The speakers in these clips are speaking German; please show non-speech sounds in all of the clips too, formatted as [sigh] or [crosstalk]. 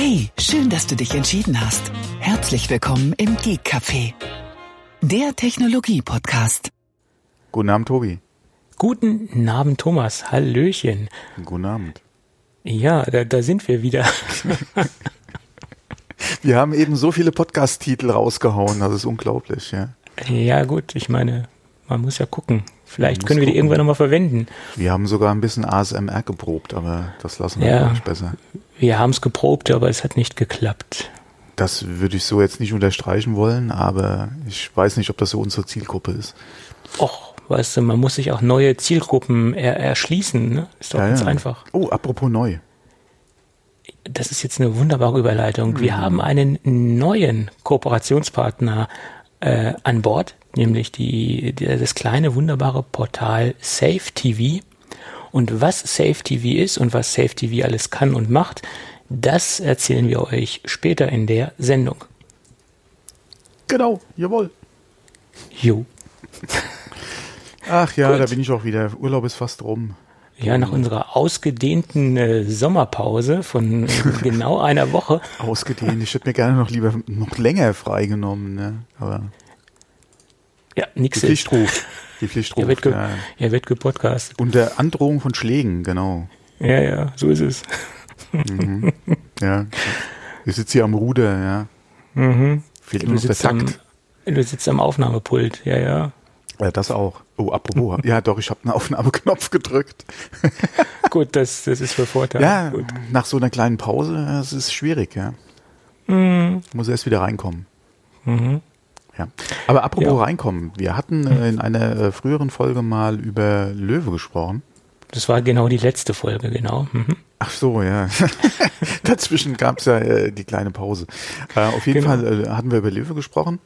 Hey, schön, dass du dich entschieden hast. Herzlich willkommen im Geek Café, der Technologie-Podcast. Guten Abend, Tobi. Guten Abend, Thomas. Hallöchen. Guten Abend. Ja, da, da sind wir wieder. [laughs] wir haben eben so viele Podcast-Titel rausgehauen, das ist unglaublich, ja. Ja, gut, ich meine, man muss ja gucken. Vielleicht können wir gucken. die irgendwann nochmal verwenden. Wir haben sogar ein bisschen ASMR geprobt, aber das lassen wir ja, nicht besser. Wir haben es geprobt, aber es hat nicht geklappt. Das würde ich so jetzt nicht unterstreichen wollen, aber ich weiß nicht, ob das so unsere Zielgruppe ist. Och, weißt du, man muss sich auch neue Zielgruppen er erschließen, ne? Ist doch ja, ganz ja. einfach. Oh, apropos neu. Das ist jetzt eine wunderbare Überleitung. Mhm. Wir haben einen neuen Kooperationspartner äh, an Bord, nämlich die, die, das kleine wunderbare Portal Safe TV. Und was Safe TV ist und was Safe TV alles kann und macht, das erzählen wir euch später in der Sendung. Genau, jawohl. Jo. [laughs] Ach ja, Gut. da bin ich auch wieder. Urlaub ist fast rum. Ja, nach unserer ausgedehnten äh, Sommerpause von äh, [laughs] genau einer Woche. Ausgedehnt. Ich hätte mir gerne noch lieber noch länger freigenommen, ne? Aber ja, nichts. Die Pflicht ruft. [laughs] Die Pflicht ruft. Er wird, ge ja. er wird gepodcastet. Unter Androhung von Schlägen, genau. Ja, ja, so ist es. Mhm. [laughs] Ja. Ich sitze hier am Ruder, ja. Mhm. Fehlt nur noch der Takt. Am, du sitzt am Aufnahmepult, ja, ja. Ja, das auch. Oh, apropos. [laughs] ja, doch, ich habe einen Aufnahmeknopf gedrückt. Gut, das, das ist für Vorteil. Ja, Gut. nach so einer kleinen Pause, das ist schwierig, ja. Mhm. Muss erst wieder reinkommen. Mhm. Ja. Aber apropos ja. reinkommen, wir hatten äh, in einer äh, früheren Folge mal über Löwe gesprochen. Das war genau die letzte Folge, genau. Mhm. Ach so, ja. [laughs] Dazwischen gab es ja äh, die kleine Pause. Äh, auf jeden genau. Fall äh, hatten wir über Löwe gesprochen.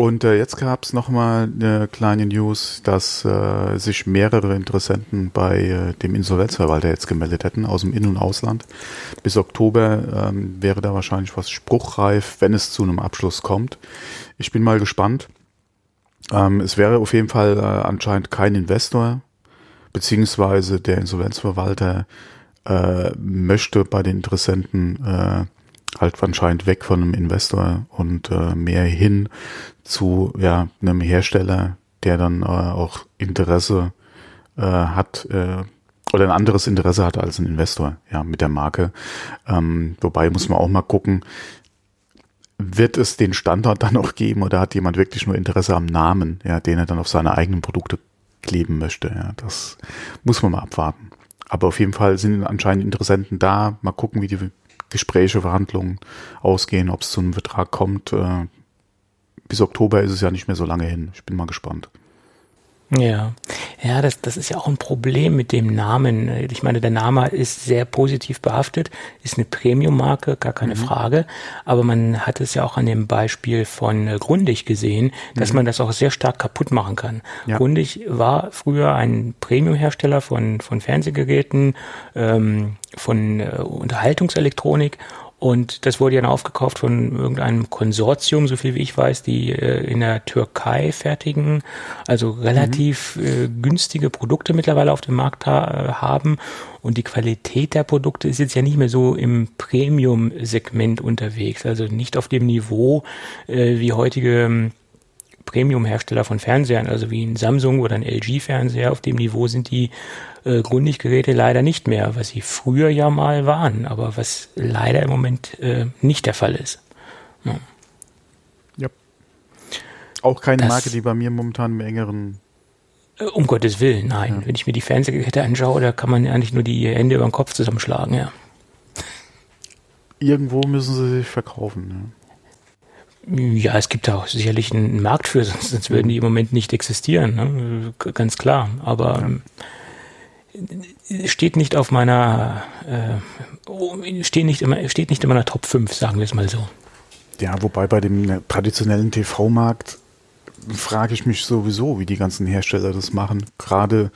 Und äh, jetzt gab es nochmal eine kleine News, dass äh, sich mehrere Interessenten bei äh, dem Insolvenzverwalter jetzt gemeldet hätten, aus dem In- und Ausland. Bis Oktober ähm, wäre da wahrscheinlich was spruchreif, wenn es zu einem Abschluss kommt. Ich bin mal gespannt. Ähm, es wäre auf jeden Fall äh, anscheinend kein Investor, beziehungsweise der Insolvenzverwalter äh, möchte bei den Interessenten äh, halt anscheinend weg von einem Investor und äh, mehr hin zu ja einem Hersteller, der dann äh, auch Interesse äh, hat äh, oder ein anderes Interesse hat als ein Investor, ja, mit der Marke. Ähm, wobei muss man auch mal gucken, wird es den Standard dann noch geben oder hat jemand wirklich nur Interesse am Namen, ja, den er dann auf seine eigenen Produkte kleben möchte. Ja, das muss man mal abwarten. Aber auf jeden Fall sind anscheinend Interessenten da. Mal gucken, wie die Gespräche, Verhandlungen ausgehen, ob es zu einem Vertrag kommt. Äh, bis Oktober ist es ja nicht mehr so lange hin. Ich bin mal gespannt. Ja, ja, das, das ist ja auch ein Problem mit dem Namen. Ich meine, der Name ist sehr positiv behaftet, ist eine Premium-Marke, gar keine mhm. Frage. Aber man hat es ja auch an dem Beispiel von äh, Grundig gesehen, dass mhm. man das auch sehr stark kaputt machen kann. Ja. Grundig war früher ein Premium-Hersteller von, von Fernsehgeräten, ähm, von äh, Unterhaltungselektronik und das wurde ja dann aufgekauft von irgendeinem Konsortium, so viel wie ich weiß, die äh, in der Türkei fertigen, also relativ mhm. äh, günstige Produkte mittlerweile auf dem Markt ha äh, haben. Und die Qualität der Produkte ist jetzt ja nicht mehr so im Premium-Segment unterwegs, also nicht auf dem Niveau äh, wie heutige ähm, Premium-Hersteller von Fernsehern, also wie ein Samsung oder ein LG-Fernseher, auf dem Niveau sind die äh, Grundiggeräte leider nicht mehr, was sie früher ja mal waren, aber was leider im Moment äh, nicht der Fall ist. Ja. ja. Auch keine das, Marke, die bei mir momentan im engeren äh, um Gottes Willen, nein. Ja. Wenn ich mir die Fernsehgeräte anschaue, da kann man ja nicht nur die Hände über den Kopf zusammenschlagen, ja. Irgendwo müssen sie sich verkaufen, ne? Ja, es gibt da auch sicherlich einen Markt für, sonst, sonst würden die im Moment nicht existieren, ne? ganz klar. Aber ja. Steht nicht auf meiner, äh, steht, nicht immer, steht nicht in meiner Top 5, sagen wir es mal so. Ja, wobei bei dem traditionellen TV-Markt frage ich mich sowieso, wie die ganzen Hersteller das machen. Gerade,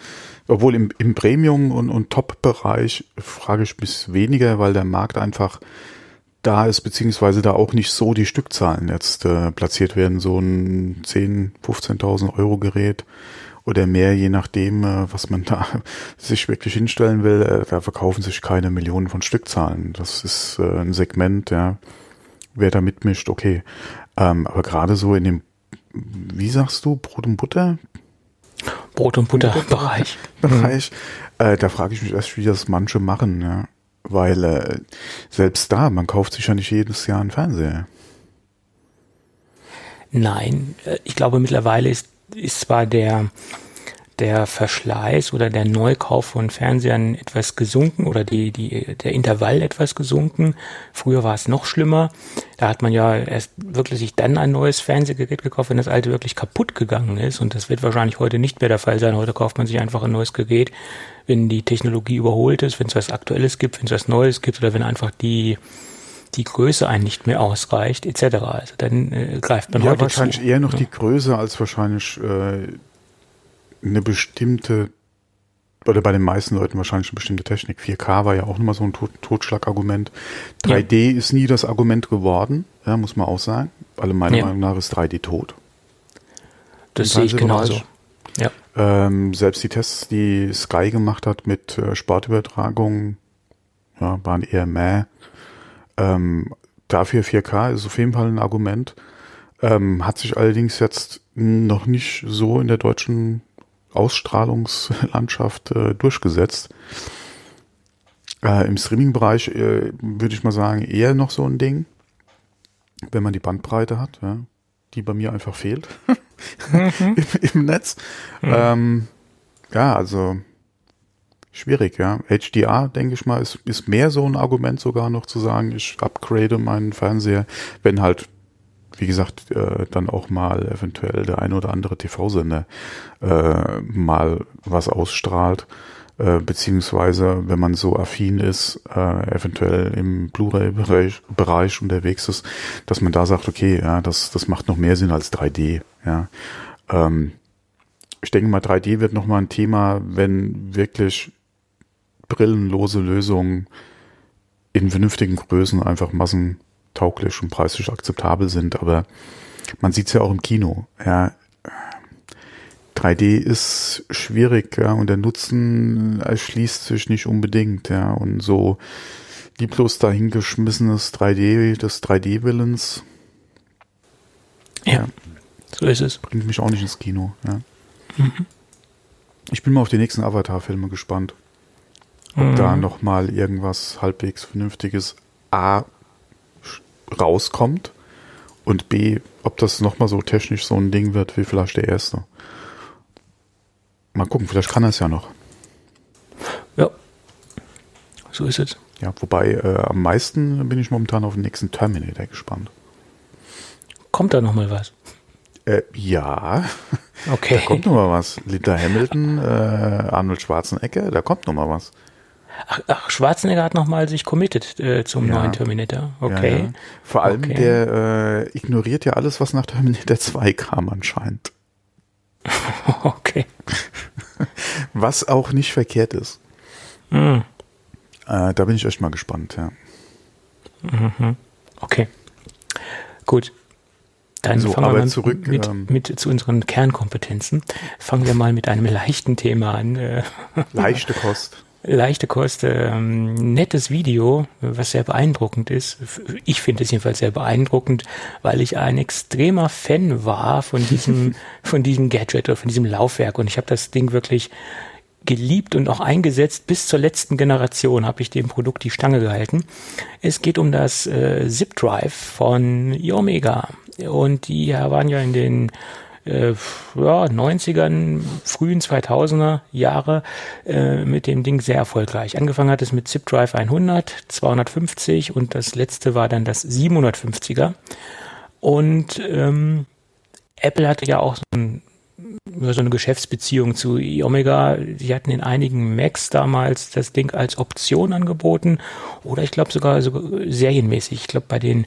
obwohl im, im Premium- und, und Top-Bereich frage ich mich weniger, weil der Markt einfach da ist, beziehungsweise da auch nicht so die Stückzahlen jetzt äh, platziert werden. So ein 10.000, 15.000 Euro Gerät oder mehr, je nachdem, äh, was man da [laughs] sich wirklich hinstellen will. Äh, da verkaufen sich keine Millionen von Stückzahlen. Das ist äh, ein Segment, ja. Wer da mitmischt, okay. Ähm, aber gerade so in dem, wie sagst du, Brot und Butter? Brot und Butter Bereich. [laughs] Bereich. Mhm. Da frage ich mich erst, wie das manche machen, ja. Weil äh, selbst da, man kauft sich ja nicht jedes Jahr einen Fernseher. Nein, ich glaube mittlerweile ist, ist zwar der, der Verschleiß oder der Neukauf von Fernsehern etwas gesunken oder die, die, der Intervall etwas gesunken. Früher war es noch schlimmer. Da hat man ja erst wirklich sich dann ein neues Fernsehgerät gekauft, wenn das alte wirklich kaputt gegangen ist. Und das wird wahrscheinlich heute nicht mehr der Fall sein. Heute kauft man sich einfach ein neues Gerät, wenn die Technologie überholt ist, wenn es was Aktuelles gibt, wenn es was Neues gibt oder wenn einfach die die Größe einen nicht mehr ausreicht, etc. Also dann äh, greift man ja, heute wahrscheinlich zu. eher noch ja. die Größe als wahrscheinlich äh, eine bestimmte oder bei den meisten Leuten wahrscheinlich eine bestimmte Technik. 4K war ja auch nochmal so ein Tot Totschlagargument. 3D ja. ist nie das Argument geworden, ja, muss man auch sagen. Alle meiner ja. Meinung nach ist 3D tot. Das sehe ich genauso. Ja. Ähm, selbst die Tests, die Sky gemacht hat mit äh, Sportübertragung, ja, waren eher mäh. Ähm, dafür 4K ist auf jeden Fall ein Argument. Ähm, hat sich allerdings jetzt noch nicht so in der deutschen Ausstrahlungslandschaft äh, durchgesetzt. Äh, Im Streaming-Bereich äh, würde ich mal sagen, eher noch so ein Ding, wenn man die Bandbreite hat, ja, die bei mir einfach fehlt mhm. [laughs] [laughs] Im, Im, Netz. Mhm. Ähm, ja, also schwierig, ja. HDR, denke ich mal, ist, ist mehr so ein Argument sogar noch zu sagen, ich upgrade meinen Fernseher, wenn halt, wie gesagt, äh, dann auch mal eventuell der eine oder andere TV-Sender äh, mal was ausstrahlt, äh, beziehungsweise wenn man so affin ist, äh, eventuell im Blu-ray-Bereich Bereich unterwegs ist, dass man da sagt, okay, ja, das, das macht noch mehr Sinn als 3D, ja. Ähm, ich denke mal, 3D wird nochmal ein Thema, wenn wirklich brillenlose Lösungen in vernünftigen Größen einfach massentauglich und preislich akzeptabel sind. Aber man sieht es ja auch im Kino. Ja, 3D ist schwierig, ja, und der Nutzen erschließt sich nicht unbedingt, ja, und so lieblos dahingeschmissenes 3D des 3D-Willens. Ja, ja, so ist es. Bringt mich auch nicht ins Kino, ja. Mhm. Ich bin mal auf die nächsten Avatar-Filme gespannt ob mhm. da nochmal irgendwas halbwegs Vernünftiges A rauskommt und B, ob das nochmal so technisch so ein Ding wird wie vielleicht der erste. Mal gucken, vielleicht kann er es ja noch. Ja, so ist es. Ja, wobei äh, am meisten bin ich momentan auf den nächsten Terminator gespannt. Kommt da nochmal was? Äh, ja. [laughs] Okay. Da kommt nochmal was. Linda Hamilton, äh, Arnold Schwarzenegger, da kommt nochmal was. Ach, ach, Schwarzenegger hat nochmal sich committed äh, zum ja. neuen Terminator. Okay. Ja, ja. Vor allem, okay. der äh, ignoriert ja alles, was nach Terminator 2 kam anscheinend. [laughs] okay. [laughs] was auch nicht verkehrt ist. Mhm. Äh, da bin ich echt mal gespannt, ja. Mhm. Okay. Gut. Dann so, fangen wir mal zurück, mit, ähm, mit, zu unseren Kernkompetenzen. Fangen wir mal mit einem [laughs] leichten Thema an. Äh. Leichte Kost leichte Kost, ähm, nettes Video, was sehr beeindruckend ist. Ich finde es jedenfalls sehr beeindruckend, weil ich ein extremer Fan war von diesem, [laughs] von diesem Gadget oder von diesem Laufwerk und ich habe das Ding wirklich geliebt und auch eingesetzt. Bis zur letzten Generation habe ich dem Produkt die Stange gehalten. Es geht um das äh, Zip Drive von Iomega. Und die waren ja in den äh, ja, 90ern, frühen 2000er Jahre äh, mit dem Ding sehr erfolgreich. Angefangen hat es mit Zip Drive 100, 250 und das letzte war dann das 750er. Und ähm, Apple hatte ja auch so, ein, so eine Geschäftsbeziehung zu Omega. Die hatten in einigen Macs damals das Ding als Option angeboten oder ich glaube sogar so serienmäßig. Ich glaube bei den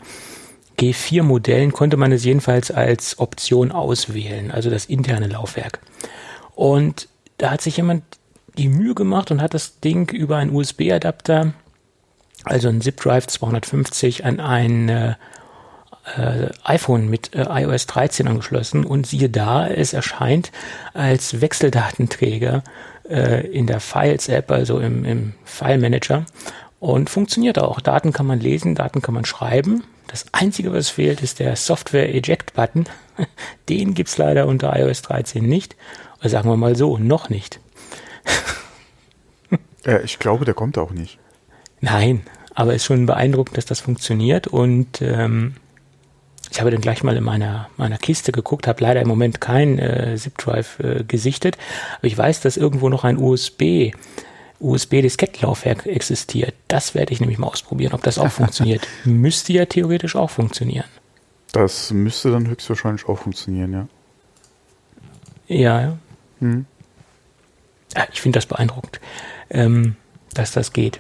G4-Modellen konnte man es jedenfalls als Option auswählen, also das interne Laufwerk. Und da hat sich jemand die Mühe gemacht und hat das Ding über einen USB-Adapter, also ein Zip Drive 250, an ein, äh, iPhone mit äh, iOS 13 angeschlossen und siehe da, es erscheint als Wechseldatenträger äh, in der Files-App, also im, im File-Manager und funktioniert auch. Daten kann man lesen, Daten kann man schreiben. Das Einzige, was fehlt, ist der Software-Eject-Button. [laughs] Den gibt's leider unter iOS 13 nicht. Oder sagen wir mal so, noch nicht. ja, [laughs] ich glaube, der kommt auch nicht. Nein, aber es ist schon beeindruckend, dass das funktioniert und ähm, ich habe dann gleich mal in meiner, meiner Kiste geguckt, habe leider im Moment kein äh, Zip-Drive äh, gesichtet, aber ich weiß, dass irgendwo noch ein USB USB-Diskettenlaufwerk existiert. Das werde ich nämlich mal ausprobieren, ob das auch funktioniert. [laughs] Müsste ja theoretisch auch funktionieren. Das müsste dann höchstwahrscheinlich auch funktionieren, ja. Ja, ja. Hm. ja ich finde das beeindruckend, ähm, dass das geht.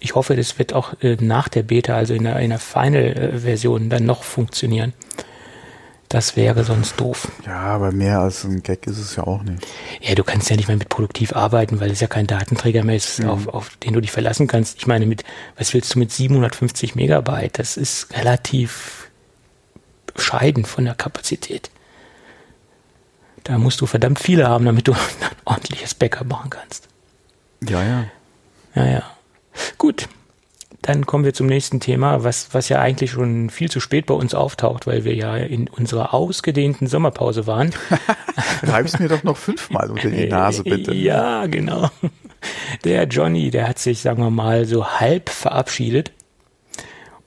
Ich hoffe, das wird auch äh, nach der Beta, also in der, in der Final-Version, dann noch funktionieren. Das wäre sonst doof. Ja, aber mehr als ein Gag ist es ja auch nicht. Ja, du kannst ja nicht mehr mit produktiv arbeiten, weil es ja kein Datenträger mehr ist, mhm. auf, auf den du dich verlassen kannst. Ich meine, mit, was willst du mit 750 Megabyte? Das ist relativ bescheiden von der Kapazität. Da musst du verdammt viele haben, damit du [laughs] ein ordentliches Backup machen kannst. Ja, ja. Ja, ja. Gut, dann kommen wir zum nächsten Thema, was, was ja eigentlich schon viel zu spät bei uns auftaucht, weil wir ja in unserer ausgedehnten Sommerpause waren. [laughs] Reib's mir doch noch fünfmal unter die Nase, bitte. [laughs] Ja, genau. Der Johnny, der hat sich, sagen wir mal, so halb verabschiedet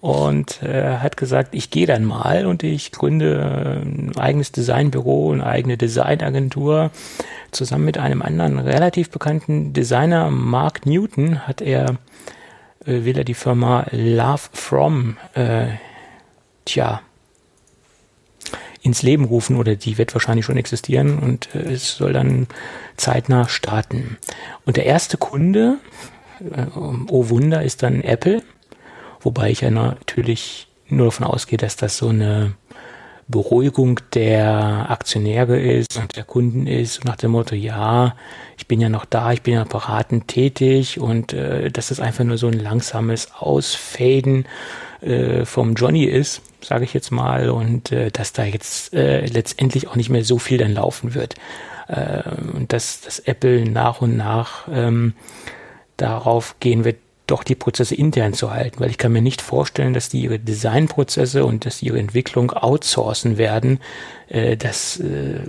und äh, hat gesagt, ich gehe dann mal und ich gründe ein eigenes Designbüro, eine eigene Designagentur. Zusammen mit einem anderen relativ bekannten Designer, Mark Newton, hat er äh, will er die Firma Love From, äh, tja, ins Leben rufen oder die wird wahrscheinlich schon existieren und äh, es soll dann zeitnah starten. Und der erste Kunde, äh, oh Wunder, ist dann Apple, wobei ich ja natürlich nur davon ausgehe, dass das so eine Beruhigung der Aktionäre ist und der Kunden ist, nach dem Motto, ja, ich bin ja noch da, ich bin ja beratend tätig und äh, dass das einfach nur so ein langsames Ausfaden äh, vom Johnny ist, sage ich jetzt mal, und äh, dass da jetzt äh, letztendlich auch nicht mehr so viel dann laufen wird. Äh, und dass, dass Apple nach und nach ähm, darauf gehen wird, doch die Prozesse intern zu halten, weil ich kann mir nicht vorstellen, dass die ihre Designprozesse und dass ihre Entwicklung outsourcen werden. Äh, das äh,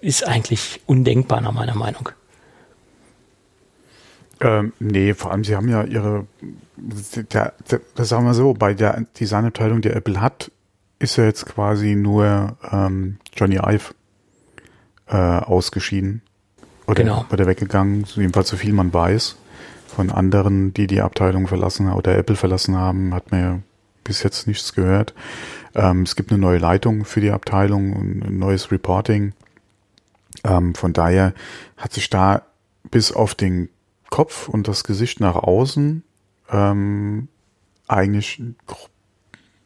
ist eigentlich undenkbar nach meiner Meinung. Ähm, nee, vor allem sie haben ja ihre, der, der, das sagen wir so, bei der Designabteilung, die Apple hat, ist ja jetzt quasi nur ähm, Johnny Ive äh, ausgeschieden. Oder genau. oder weggegangen, jedenfalls so viel man weiß von anderen, die die Abteilung verlassen oder Apple verlassen haben, hat ja bis jetzt nichts gehört. Ähm, es gibt eine neue Leitung für die Abteilung ein neues Reporting. Ähm, von daher hat sich da bis auf den Kopf und das Gesicht nach außen ähm, eigentlich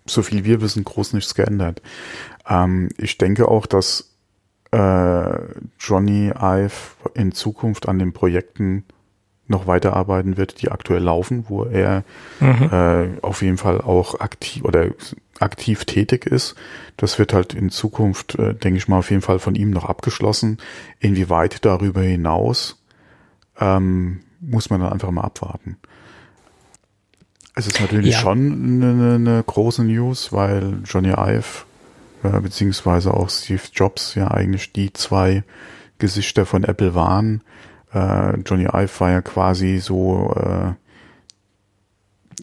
so viel wir wissen, groß nichts geändert. Ähm, ich denke auch, dass äh, Johnny Ive in Zukunft an den Projekten noch weiterarbeiten wird, die aktuell laufen, wo er mhm. äh, auf jeden Fall auch aktiv oder aktiv tätig ist. Das wird halt in Zukunft, äh, denke ich mal, auf jeden Fall von ihm noch abgeschlossen. Inwieweit darüber hinaus ähm, muss man dann einfach mal abwarten. Es ist natürlich ja. schon eine, eine, große News, weil Johnny Ive äh, beziehungsweise auch Steve Jobs ja eigentlich die zwei Gesichter von Apple waren, äh, Johnny Ive war ja quasi so äh,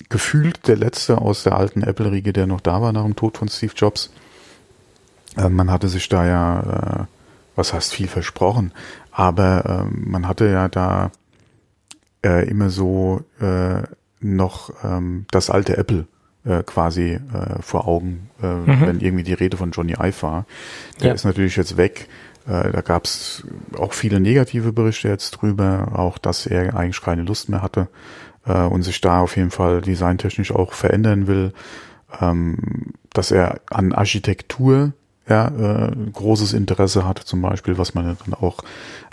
gefühlt der letzte aus der alten Apple-Riege, der noch da war nach dem Tod von Steve Jobs. Äh, man hatte sich da ja, äh, was heißt viel versprochen, aber äh, man hatte ja da äh, immer so äh, noch ähm, das alte Apple äh, quasi äh, vor Augen, äh, mhm. wenn irgendwie die Rede von Johnny Ive war. Der ja. ist natürlich jetzt weg. Äh, da gab es auch viele negative Berichte jetzt drüber, auch dass er eigentlich keine Lust mehr hatte äh, und sich da auf jeden Fall designtechnisch auch verändern will, ähm, dass er an Architektur ja, äh, großes Interesse hatte, zum Beispiel, was man dann auch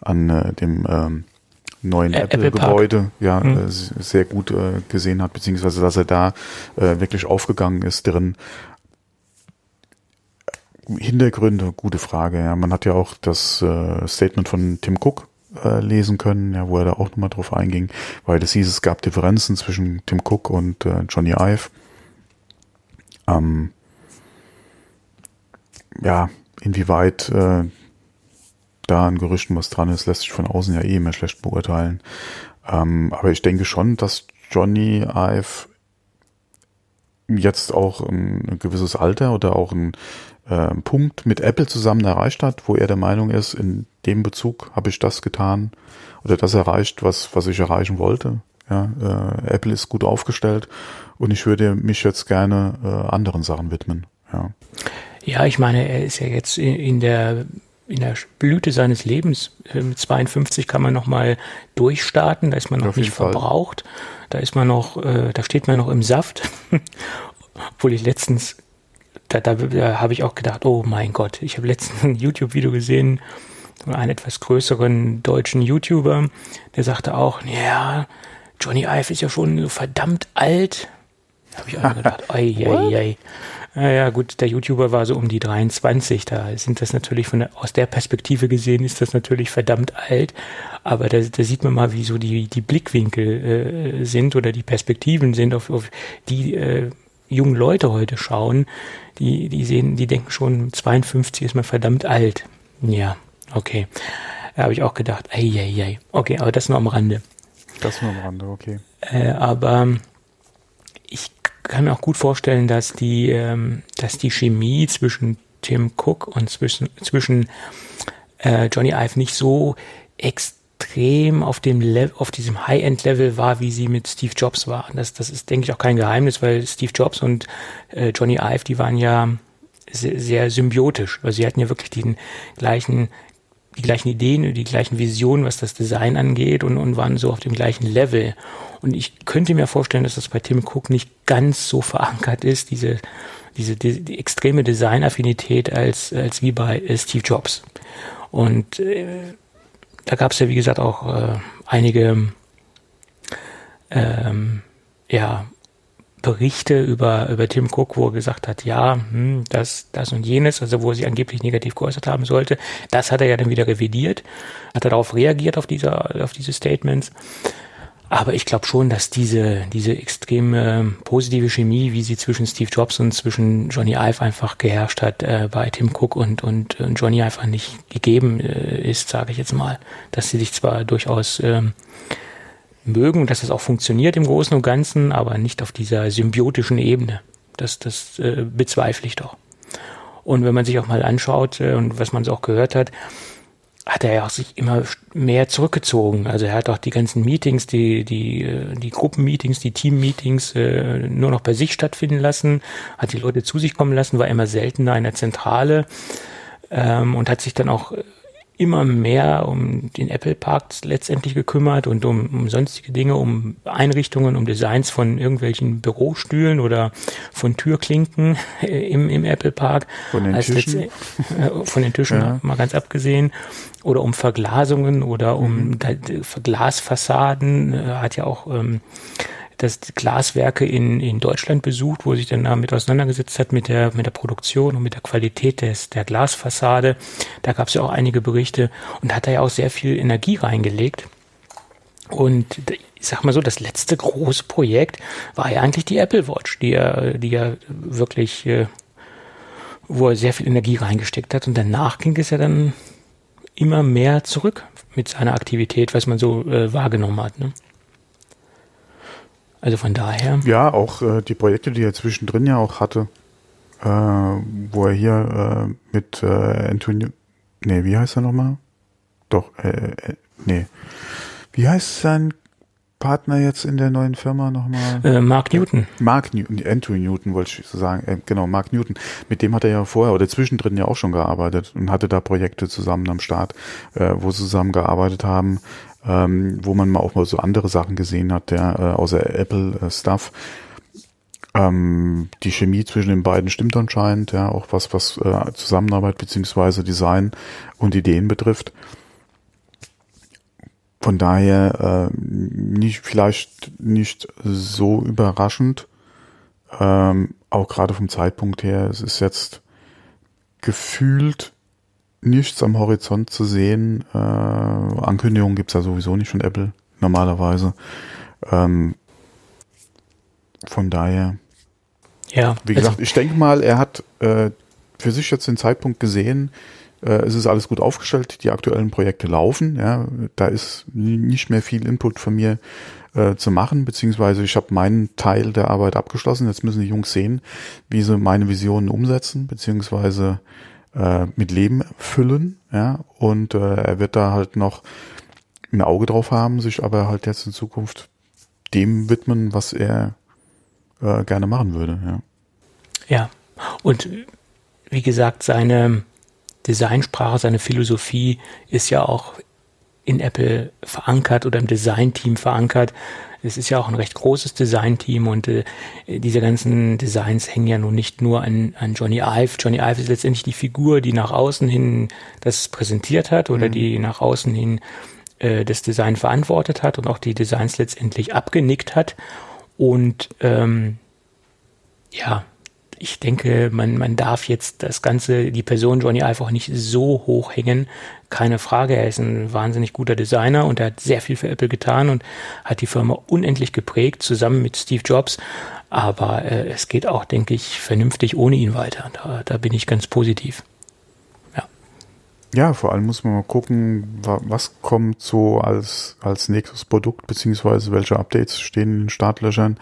an äh, dem ähm, neuen Apple-Gebäude ja mhm. äh, sehr gut äh, gesehen hat, beziehungsweise dass er da äh, wirklich aufgegangen ist drin. Hintergründe, gute Frage. Ja, man hat ja auch das äh, Statement von Tim Cook äh, lesen können, ja, wo er da auch nochmal drauf einging, weil das hieß, es gab Differenzen zwischen Tim Cook und äh, Johnny Ive. Ähm, ja, inwieweit äh, da an Gerüchten was dran ist, lässt sich von außen ja eh immer schlecht beurteilen. Ähm, aber ich denke schon, dass Johnny Ive jetzt auch ein gewisses Alter oder auch ein äh, Punkt mit Apple zusammen erreicht hat, wo er der Meinung ist, in dem Bezug habe ich das getan oder das erreicht, was, was ich erreichen wollte. Ja, äh, Apple ist gut aufgestellt und ich würde mich jetzt gerne äh, anderen Sachen widmen. Ja. ja, ich meine, er ist ja jetzt in, in der in der Blüte seines Lebens. Mit 52 kann man noch mal durchstarten, da ist man noch Auf nicht verbraucht. Da ist man noch, äh, da steht man noch im Saft. [laughs] Obwohl ich letztens, da, da, da habe ich auch gedacht, oh mein Gott, ich habe letztens ein YouTube-Video gesehen von einem etwas größeren deutschen YouTuber, der sagte auch, ja, Johnny Ive ist ja schon so verdammt alt. Da habe ich auch gedacht, [laughs] ei, ei, ei. Naja, gut, der YouTuber war so um die 23. Da sind das natürlich von der, aus der Perspektive gesehen, ist das natürlich verdammt alt. Aber da, da sieht man mal, wie so die, die Blickwinkel äh, sind oder die Perspektiven sind, auf, auf die äh, jungen Leute heute schauen. Die, die sehen, die denken schon, 52 ist man verdammt alt. Ja, okay. Da habe ich auch gedacht, ei, ei, ei. Okay, aber das nur am Rande. Das nur am Rande, okay. Äh, aber ich kann mir auch gut vorstellen, dass die, ähm, dass die Chemie zwischen Tim Cook und zwischen, zwischen äh, Johnny Ive nicht so extrem auf dem Le auf diesem High-End-Level war, wie sie mit Steve Jobs war. Das, das ist, denke ich, auch kein Geheimnis, weil Steve Jobs und äh, Johnny Ive, die waren ja sehr, sehr symbiotisch. Also sie hatten ja wirklich den gleichen die gleichen Ideen, die gleichen Visionen, was das Design angeht und, und waren so auf dem gleichen Level. Und ich könnte mir vorstellen, dass das bei Tim Cook nicht ganz so verankert ist, diese, diese die, die extreme Designaffinität als, als wie bei äh, Steve Jobs. Und äh, da gab es ja, wie gesagt, auch äh, einige ähm, ja, Berichte über, über Tim Cook, wo er gesagt hat, ja, hm, das, das und jenes, also wo er sich angeblich negativ geäußert haben sollte, das hat er ja dann wieder revidiert, hat er darauf reagiert, auf diese, auf diese Statements. Aber ich glaube schon, dass diese, diese extreme positive Chemie, wie sie zwischen Steve Jobs und zwischen Johnny Ive einfach geherrscht hat, äh, bei Tim Cook und, und, und Johnny einfach nicht gegeben äh, ist, sage ich jetzt mal. Dass sie sich zwar durchaus ähm, mögen, dass es auch funktioniert im Großen und Ganzen, aber nicht auf dieser symbiotischen Ebene. Das, das äh, bezweifle ich doch. Und wenn man sich auch mal anschaut äh, und was man so auch gehört hat, hat er ja auch sich immer mehr zurückgezogen. Also er hat auch die ganzen Meetings, die, die, äh, die Gruppenmeetings, die Teammeetings äh, nur noch bei sich stattfinden lassen, hat die Leute zu sich kommen lassen, war immer seltener in der Zentrale ähm, und hat sich dann auch immer mehr um den Apple Park letztendlich gekümmert und um, um sonstige Dinge, um Einrichtungen, um Designs von irgendwelchen Bürostühlen oder von Türklinken im, im Apple Park. Von den Tischen? Äh, von den Tischen ja. mal ganz abgesehen. Oder um Verglasungen oder um mhm. Glasfassaden. Äh, hat ja auch ähm, das Glaswerke in, in Deutschland besucht, wo er sich dann damit auseinandergesetzt hat mit der, mit der Produktion und mit der Qualität des, der Glasfassade. Da gab es ja auch einige Berichte und hat da ja auch sehr viel Energie reingelegt. Und ich sag mal so, das letzte große Projekt war ja eigentlich die Apple Watch, die ja, die ja wirklich, äh, wo er sehr viel Energie reingesteckt hat. Und danach ging es ja dann immer mehr zurück mit seiner Aktivität, was man so äh, wahrgenommen hat. Ne? Also von daher. Ja, auch äh, die Projekte, die er zwischendrin ja auch hatte, äh, wo er hier äh, mit äh, Antonio, nee, wie heißt er nochmal? Doch, äh, äh, nee. Wie heißt sein Partner jetzt in der neuen Firma nochmal? Äh, Mark Newton. Mark Newton, Andrew Newton wollte ich so sagen. Äh, genau, Mark Newton. Mit dem hat er ja vorher oder zwischendrin ja auch schon gearbeitet und hatte da Projekte zusammen am Start, äh, wo sie zusammen gearbeitet haben ähm, wo man mal auch mal so andere Sachen gesehen hat, der äh, außer Apple äh, Stuff. Ähm, die Chemie zwischen den beiden stimmt anscheinend, ja, auch was, was äh, Zusammenarbeit beziehungsweise Design und Ideen betrifft. Von daher äh, nicht, vielleicht nicht so überraschend, ähm, auch gerade vom Zeitpunkt her. Es ist jetzt gefühlt nichts am Horizont zu sehen. Äh, Ankündigungen gibt's ja sowieso nicht von Apple normalerweise. Ähm, von daher. Ja. Wie gesagt, also, ich denke mal, er hat äh, für sich jetzt den Zeitpunkt gesehen, äh, es ist alles gut aufgestellt, die aktuellen Projekte laufen, ja, da ist nicht mehr viel Input von mir äh, zu machen, beziehungsweise ich habe meinen Teil der Arbeit abgeschlossen. Jetzt müssen die Jungs sehen, wie sie meine Visionen umsetzen, beziehungsweise äh, mit Leben füllen, ja, und äh, er wird da halt noch ein Auge drauf haben, sich aber halt jetzt in Zukunft dem widmen, was er äh, gerne machen würde, ja. Ja, und wie gesagt, seine Designsprache, seine Philosophie ist ja auch in Apple verankert oder im Designteam verankert. Es ist ja auch ein recht großes Designteam und äh, diese ganzen Designs hängen ja nun nicht nur an, an Johnny Ive. Johnny Ive ist letztendlich die Figur, die nach außen hin das präsentiert hat oder mhm. die nach außen hin äh, das Design verantwortet hat und auch die Designs letztendlich abgenickt hat. Und ähm, ja, ich denke, man, man darf jetzt das Ganze, die Person Johnny einfach nicht so hoch hängen. Keine Frage, er ist ein wahnsinnig guter Designer und er hat sehr viel für Apple getan und hat die Firma unendlich geprägt, zusammen mit Steve Jobs. Aber äh, es geht auch, denke ich, vernünftig ohne ihn weiter. Da, da bin ich ganz positiv. Ja. Ja, vor allem muss man mal gucken, was kommt so als, als nächstes Produkt, beziehungsweise welche Updates stehen in den Startlöchern.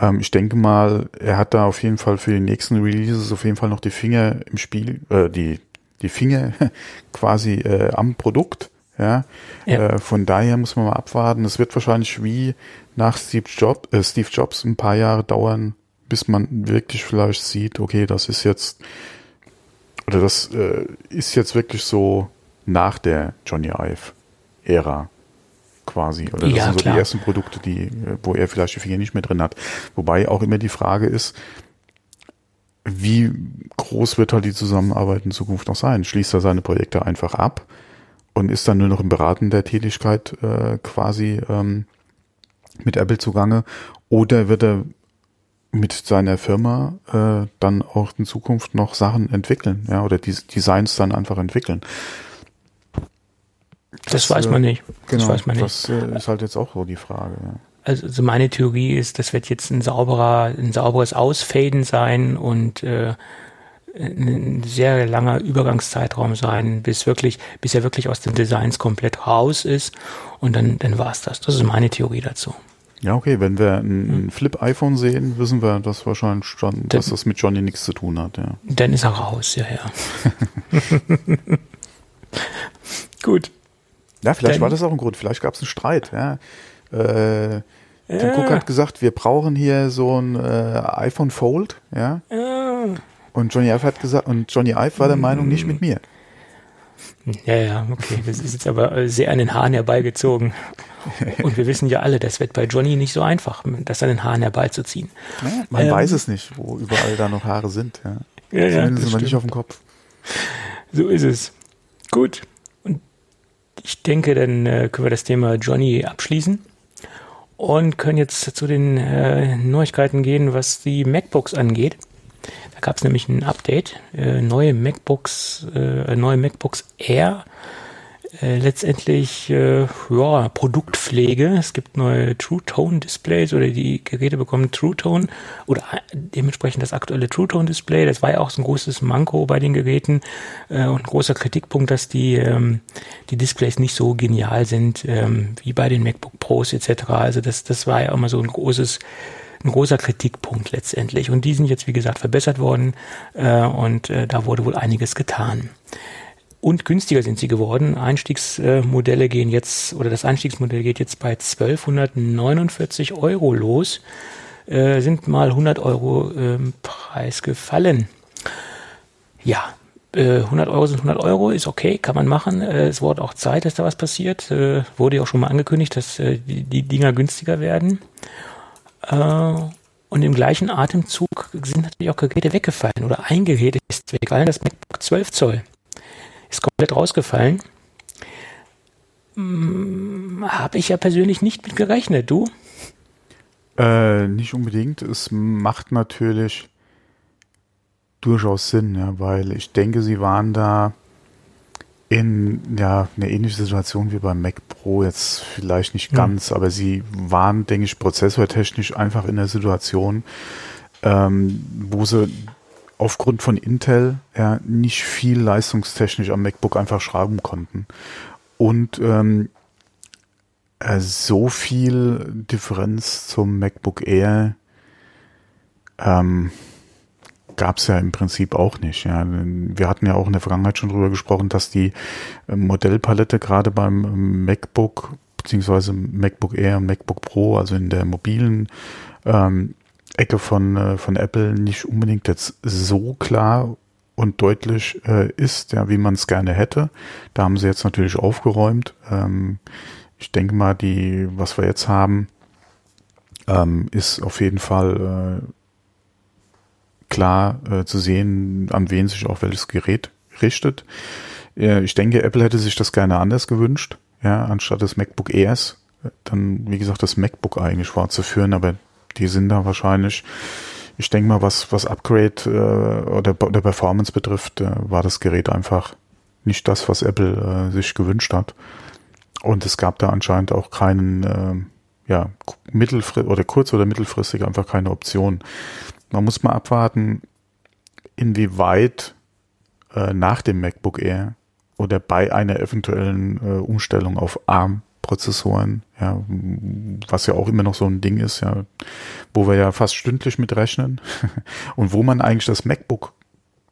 Ähm, ich denke mal, er hat da auf jeden Fall für die nächsten Releases auf jeden Fall noch die Finger im Spiel, äh, die, die Finger [laughs] quasi äh, am Produkt. Ja, ja. Äh, von daher muss man mal abwarten. Es wird wahrscheinlich wie nach Steve, Job, äh, Steve Jobs ein paar Jahre dauern, bis man wirklich vielleicht sieht, okay, das ist jetzt oder das äh, ist jetzt wirklich so nach der Johnny Ive Ära quasi. Oder das ja, sind so klar. die ersten Produkte, die, wo er vielleicht die Finger nicht mehr drin hat. Wobei auch immer die Frage ist, wie groß wird halt die Zusammenarbeit in Zukunft noch sein? Schließt er seine Projekte einfach ab und ist dann nur noch im Beraten der Tätigkeit äh, quasi ähm, mit Apple zugange? Oder wird er mit seiner Firma äh, dann auch in Zukunft noch Sachen entwickeln, ja, oder die Designs dann einfach entwickeln? Das, das weiß man nicht. Genau, das weiß man nicht. Das äh, ist halt jetzt auch so die Frage. Also, also meine Theorie ist, das wird jetzt ein sauberer, ein sauberes Ausfaden sein und äh, ein sehr langer Übergangszeitraum sein, bis wirklich, bis er wirklich aus den Designs komplett raus ist und dann, dann war's das. Das ist meine Theorie dazu. Ja, okay, wenn wir ein, ein hm. Flip-iPhone sehen, wissen wir, dass wahrscheinlich schon, dann, dass das mit Johnny nichts zu tun hat, ja. Dann ist er raus, ja, ja. [laughs] [laughs] Gut. Ja, vielleicht Denn, war das auch ein Grund. Vielleicht gab es einen Streit. Ja. Äh, Tim ja. Cook hat gesagt, wir brauchen hier so ein äh, iPhone Fold. Ja. ja. Und Johnny Ive hat gesagt, und Johnny Ive war der Meinung, nicht mit mir. Ja, ja, okay. Das ist jetzt aber sehr an den Haaren herbeigezogen. Und wir wissen ja alle, das wird bei Johnny nicht so einfach, das an den Haaren herbeizuziehen. Ja, man ähm, weiß es nicht, wo überall da noch Haare sind. Ja, ja, Zumindest ja, nicht auf dem Kopf. So ist es. Gut, ich denke, dann äh, können wir das Thema Johnny abschließen und können jetzt zu den äh, Neuigkeiten gehen, was die MacBooks angeht. Da gab es nämlich ein Update, äh, neue MacBooks, äh, neue MacBooks Air äh, letztendlich äh, ja, Produktpflege. Es gibt neue True Tone Displays oder die Geräte bekommen True Tone oder dementsprechend das aktuelle True Tone Display. Das war ja auch so ein großes Manko bei den Geräten äh, und ein großer Kritikpunkt, dass die, ähm, die Displays nicht so genial sind ähm, wie bei den MacBook Pros etc. Also das, das war ja immer so ein großes ein großer Kritikpunkt letztendlich. Und die sind jetzt, wie gesagt, verbessert worden äh, und äh, da wurde wohl einiges getan und günstiger sind sie geworden. Einstiegsmodelle gehen jetzt, oder das Einstiegsmodell geht jetzt bei 1249 Euro los, äh, sind mal 100 Euro äh, Preis gefallen. Ja, äh, 100 Euro sind 100 Euro, ist okay, kann man machen. Äh, es wurde auch Zeit, dass da was passiert. Äh, wurde ja auch schon mal angekündigt, dass äh, die, die Dinger günstiger werden. Und im gleichen Atemzug sind natürlich auch Geräte weggefallen oder ein Gerät ist weggefallen, das MacBook 12 Zoll ist komplett rausgefallen. Hm, Habe ich ja persönlich nicht mit gerechnet, du? Äh, nicht unbedingt. Es macht natürlich durchaus Sinn, ja, weil ich denke, sie waren da in ja eine ähnliche Situation wie beim Mac Pro jetzt vielleicht nicht hm. ganz, mhm. aber sie waren, denke ich, prozessortechnisch einfach in der Situation, ähm, wo sie aufgrund von Intel ja nicht viel leistungstechnisch am MacBook einfach schrauben konnten und ähm, äh, so viel Differenz zum MacBook Air ähm, gab es ja im Prinzip auch nicht. Ja. Wir hatten ja auch in der Vergangenheit schon drüber gesprochen, dass die äh, Modellpalette gerade beim ähm, MacBook beziehungsweise MacBook Air und MacBook Pro, also in der mobilen ähm, Ecke von, äh, von Apple nicht unbedingt jetzt so klar und deutlich äh, ist, ja, wie man es gerne hätte. Da haben sie jetzt natürlich aufgeräumt. Ähm, ich denke mal, die, was wir jetzt haben, ähm, ist auf jeden Fall äh, klar äh, zu sehen, an wen sich auch welches Gerät richtet. Äh, ich denke, Apple hätte sich das gerne anders gewünscht, ja, anstatt des MacBook Airs, dann, wie gesagt, das MacBook eigentlich fortzuführen, aber die sind da wahrscheinlich, ich denke mal, was, was Upgrade äh, oder, oder Performance betrifft, äh, war das Gerät einfach nicht das, was Apple äh, sich gewünscht hat. Und es gab da anscheinend auch keinen, äh, ja, mittelfristig oder kurz- oder mittelfristig einfach keine Option. Man muss mal abwarten, inwieweit äh, nach dem MacBook Air oder bei einer eventuellen äh, Umstellung auf ARM-Prozessoren, ja, was ja auch immer noch so ein Ding ist, ja, wo wir ja fast stündlich mit rechnen [laughs] und wo man eigentlich das MacBook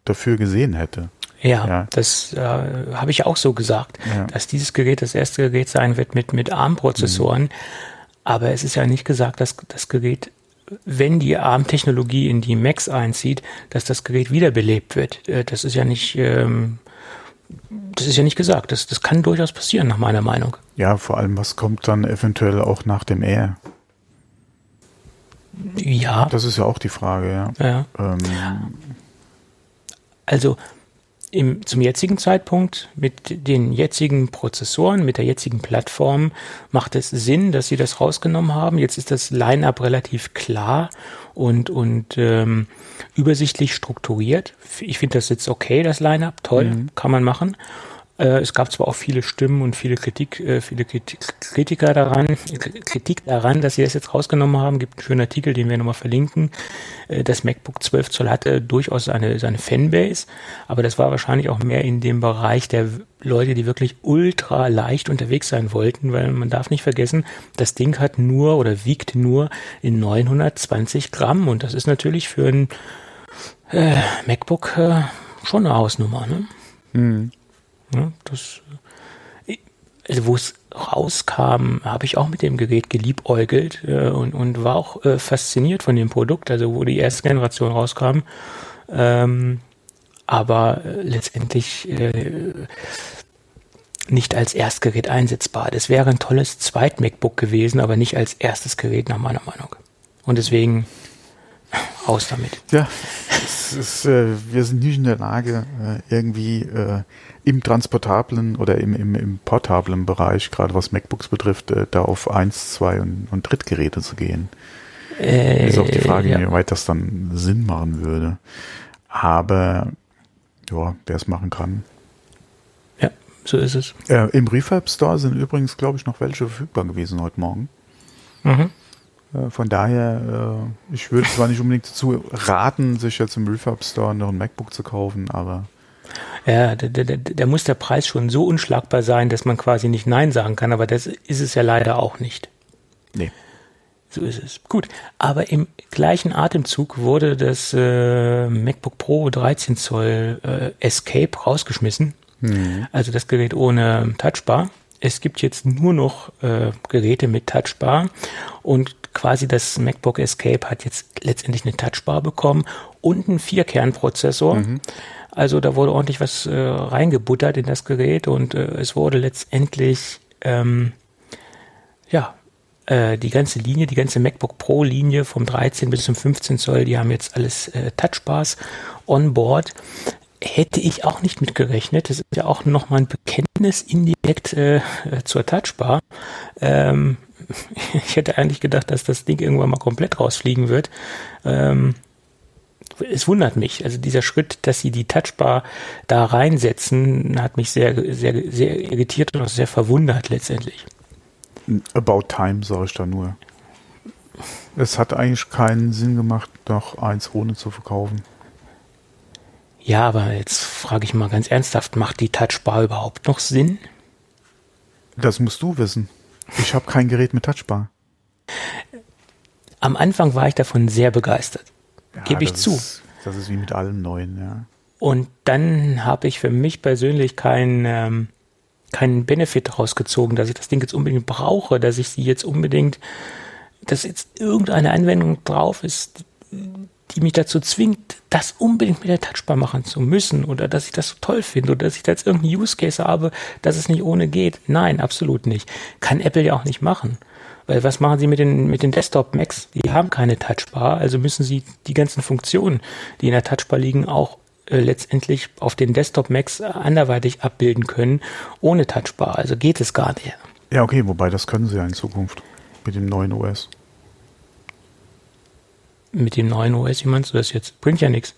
dafür gesehen hätte. Ja, ja. das äh, habe ich auch so gesagt, ja. dass dieses Gerät das erste Gerät sein wird mit, mit ARM-Prozessoren. Mhm. Aber es ist ja nicht gesagt, dass das Gerät wenn die ARM-Technologie in die Macs einzieht, dass das Gerät wiederbelebt wird. Äh, das ist ja nicht, ähm, das ist ja nicht gesagt. Das, das kann durchaus passieren, nach meiner Meinung. Ja, vor allem, was kommt dann eventuell auch nach dem Air? Ja. Das ist ja auch die Frage, ja. ja. Ähm. Also, im, zum jetzigen Zeitpunkt mit den jetzigen Prozessoren, mit der jetzigen Plattform macht es Sinn, dass sie das rausgenommen haben. Jetzt ist das Line-up relativ klar und, und ähm, übersichtlich strukturiert. Ich finde das jetzt okay, das Line-up, toll, mhm. kann man machen. Äh, es gab zwar auch viele Stimmen und viele Kritik, äh, viele Kritiker daran, Kritik daran, dass sie das jetzt rausgenommen haben. Gibt einen schönen Artikel, den wir nochmal verlinken. Äh, das MacBook 12 Zoll hatte durchaus seine, seine Fanbase, aber das war wahrscheinlich auch mehr in dem Bereich der Leute, die wirklich ultra leicht unterwegs sein wollten, weil man darf nicht vergessen, das Ding hat nur oder wiegt nur in 920 Gramm und das ist natürlich für ein MacBook schon eine Hausnummer. Ne? Mhm. Ja, das, also wo es rauskam, habe ich auch mit dem Gerät geliebäugelt äh, und, und war auch äh, fasziniert von dem Produkt, also wo die erste Generation rauskam. Ähm, aber äh, letztendlich äh, nicht als Erstgerät einsetzbar. Das wäre ein tolles Zweit-MacBook gewesen, aber nicht als erstes Gerät nach meiner Meinung. Und deswegen raus damit. Ja, ist, äh, wir sind nicht in der Lage, äh, irgendwie äh, im transportablen oder im, im, im portablen Bereich, gerade was MacBooks betrifft, äh, da auf eins, zwei und, und Drittgeräte zu gehen. Äh, ist auch die Frage, ja. inwieweit das dann Sinn machen würde. Aber ja, wer es machen kann. Ja, so ist es. Äh, Im Refab Store sind übrigens, glaube ich, noch welche verfügbar gewesen heute Morgen. Mhm. Äh, von daher, äh, ich würde zwar nicht unbedingt dazu raten, sich jetzt im Refab Store noch ein MacBook zu kaufen, aber ja, da, da, da muss der Preis schon so unschlagbar sein, dass man quasi nicht Nein sagen kann, aber das ist es ja leider auch nicht. Nee. So ist es. Gut, aber im gleichen Atemzug wurde das äh, MacBook Pro 13 Zoll äh, Escape rausgeschmissen. Mhm. Also das Gerät ohne Touchbar. Es gibt jetzt nur noch äh, Geräte mit Touchbar und quasi das MacBook Escape hat jetzt letztendlich eine Touchbar bekommen und einen Vierkernprozessor. Mhm. Also da wurde ordentlich was äh, reingebuttert in das Gerät und äh, es wurde letztendlich ähm, ja äh, die ganze Linie, die ganze MacBook Pro Linie vom 13 bis zum 15 Zoll, die haben jetzt alles äh, Touchbars on board. Hätte ich auch nicht mitgerechnet. Das ist ja auch nochmal ein Bekenntnis indirekt äh, zur Touchbar. Ähm, [laughs] ich hätte eigentlich gedacht, dass das Ding irgendwann mal komplett rausfliegen wird. Ähm, es wundert mich. Also dieser Schritt, dass sie die Touchbar da reinsetzen, hat mich sehr, sehr, sehr irritiert und auch sehr verwundert letztendlich. About time, sage ich da nur. Es hat eigentlich keinen Sinn gemacht, noch eins ohne zu verkaufen. Ja, aber jetzt frage ich mal ganz ernsthaft, macht die Touchbar überhaupt noch Sinn? Das musst du wissen. Ich habe kein Gerät mit Touchbar. Am Anfang war ich davon sehr begeistert. Ja, Gebe ich zu. Ist, das ist wie mit allem Neuen, ja. Und dann habe ich für mich persönlich keinen ähm, keinen Benefit daraus gezogen, dass ich das Ding jetzt unbedingt brauche, dass ich sie jetzt unbedingt, dass jetzt irgendeine Anwendung drauf ist, die mich dazu zwingt, das unbedingt mit der Touchbar machen zu müssen oder dass ich das so toll finde oder dass ich da jetzt irgendeinen Use Case habe, dass es nicht ohne geht. Nein, absolut nicht. Kann Apple ja auch nicht machen. Weil was machen sie mit den, mit den Desktop Macs? Die haben keine Touchbar, also müssen sie die ganzen Funktionen, die in der Touchbar liegen, auch äh, letztendlich auf den Desktop Macs anderweitig abbilden können, ohne Touchbar. Also geht es gar nicht. Ja, okay, wobei das können sie ja in Zukunft mit dem neuen OS. Mit dem neuen OS, wie meinst du das jetzt? Bringt ja nichts.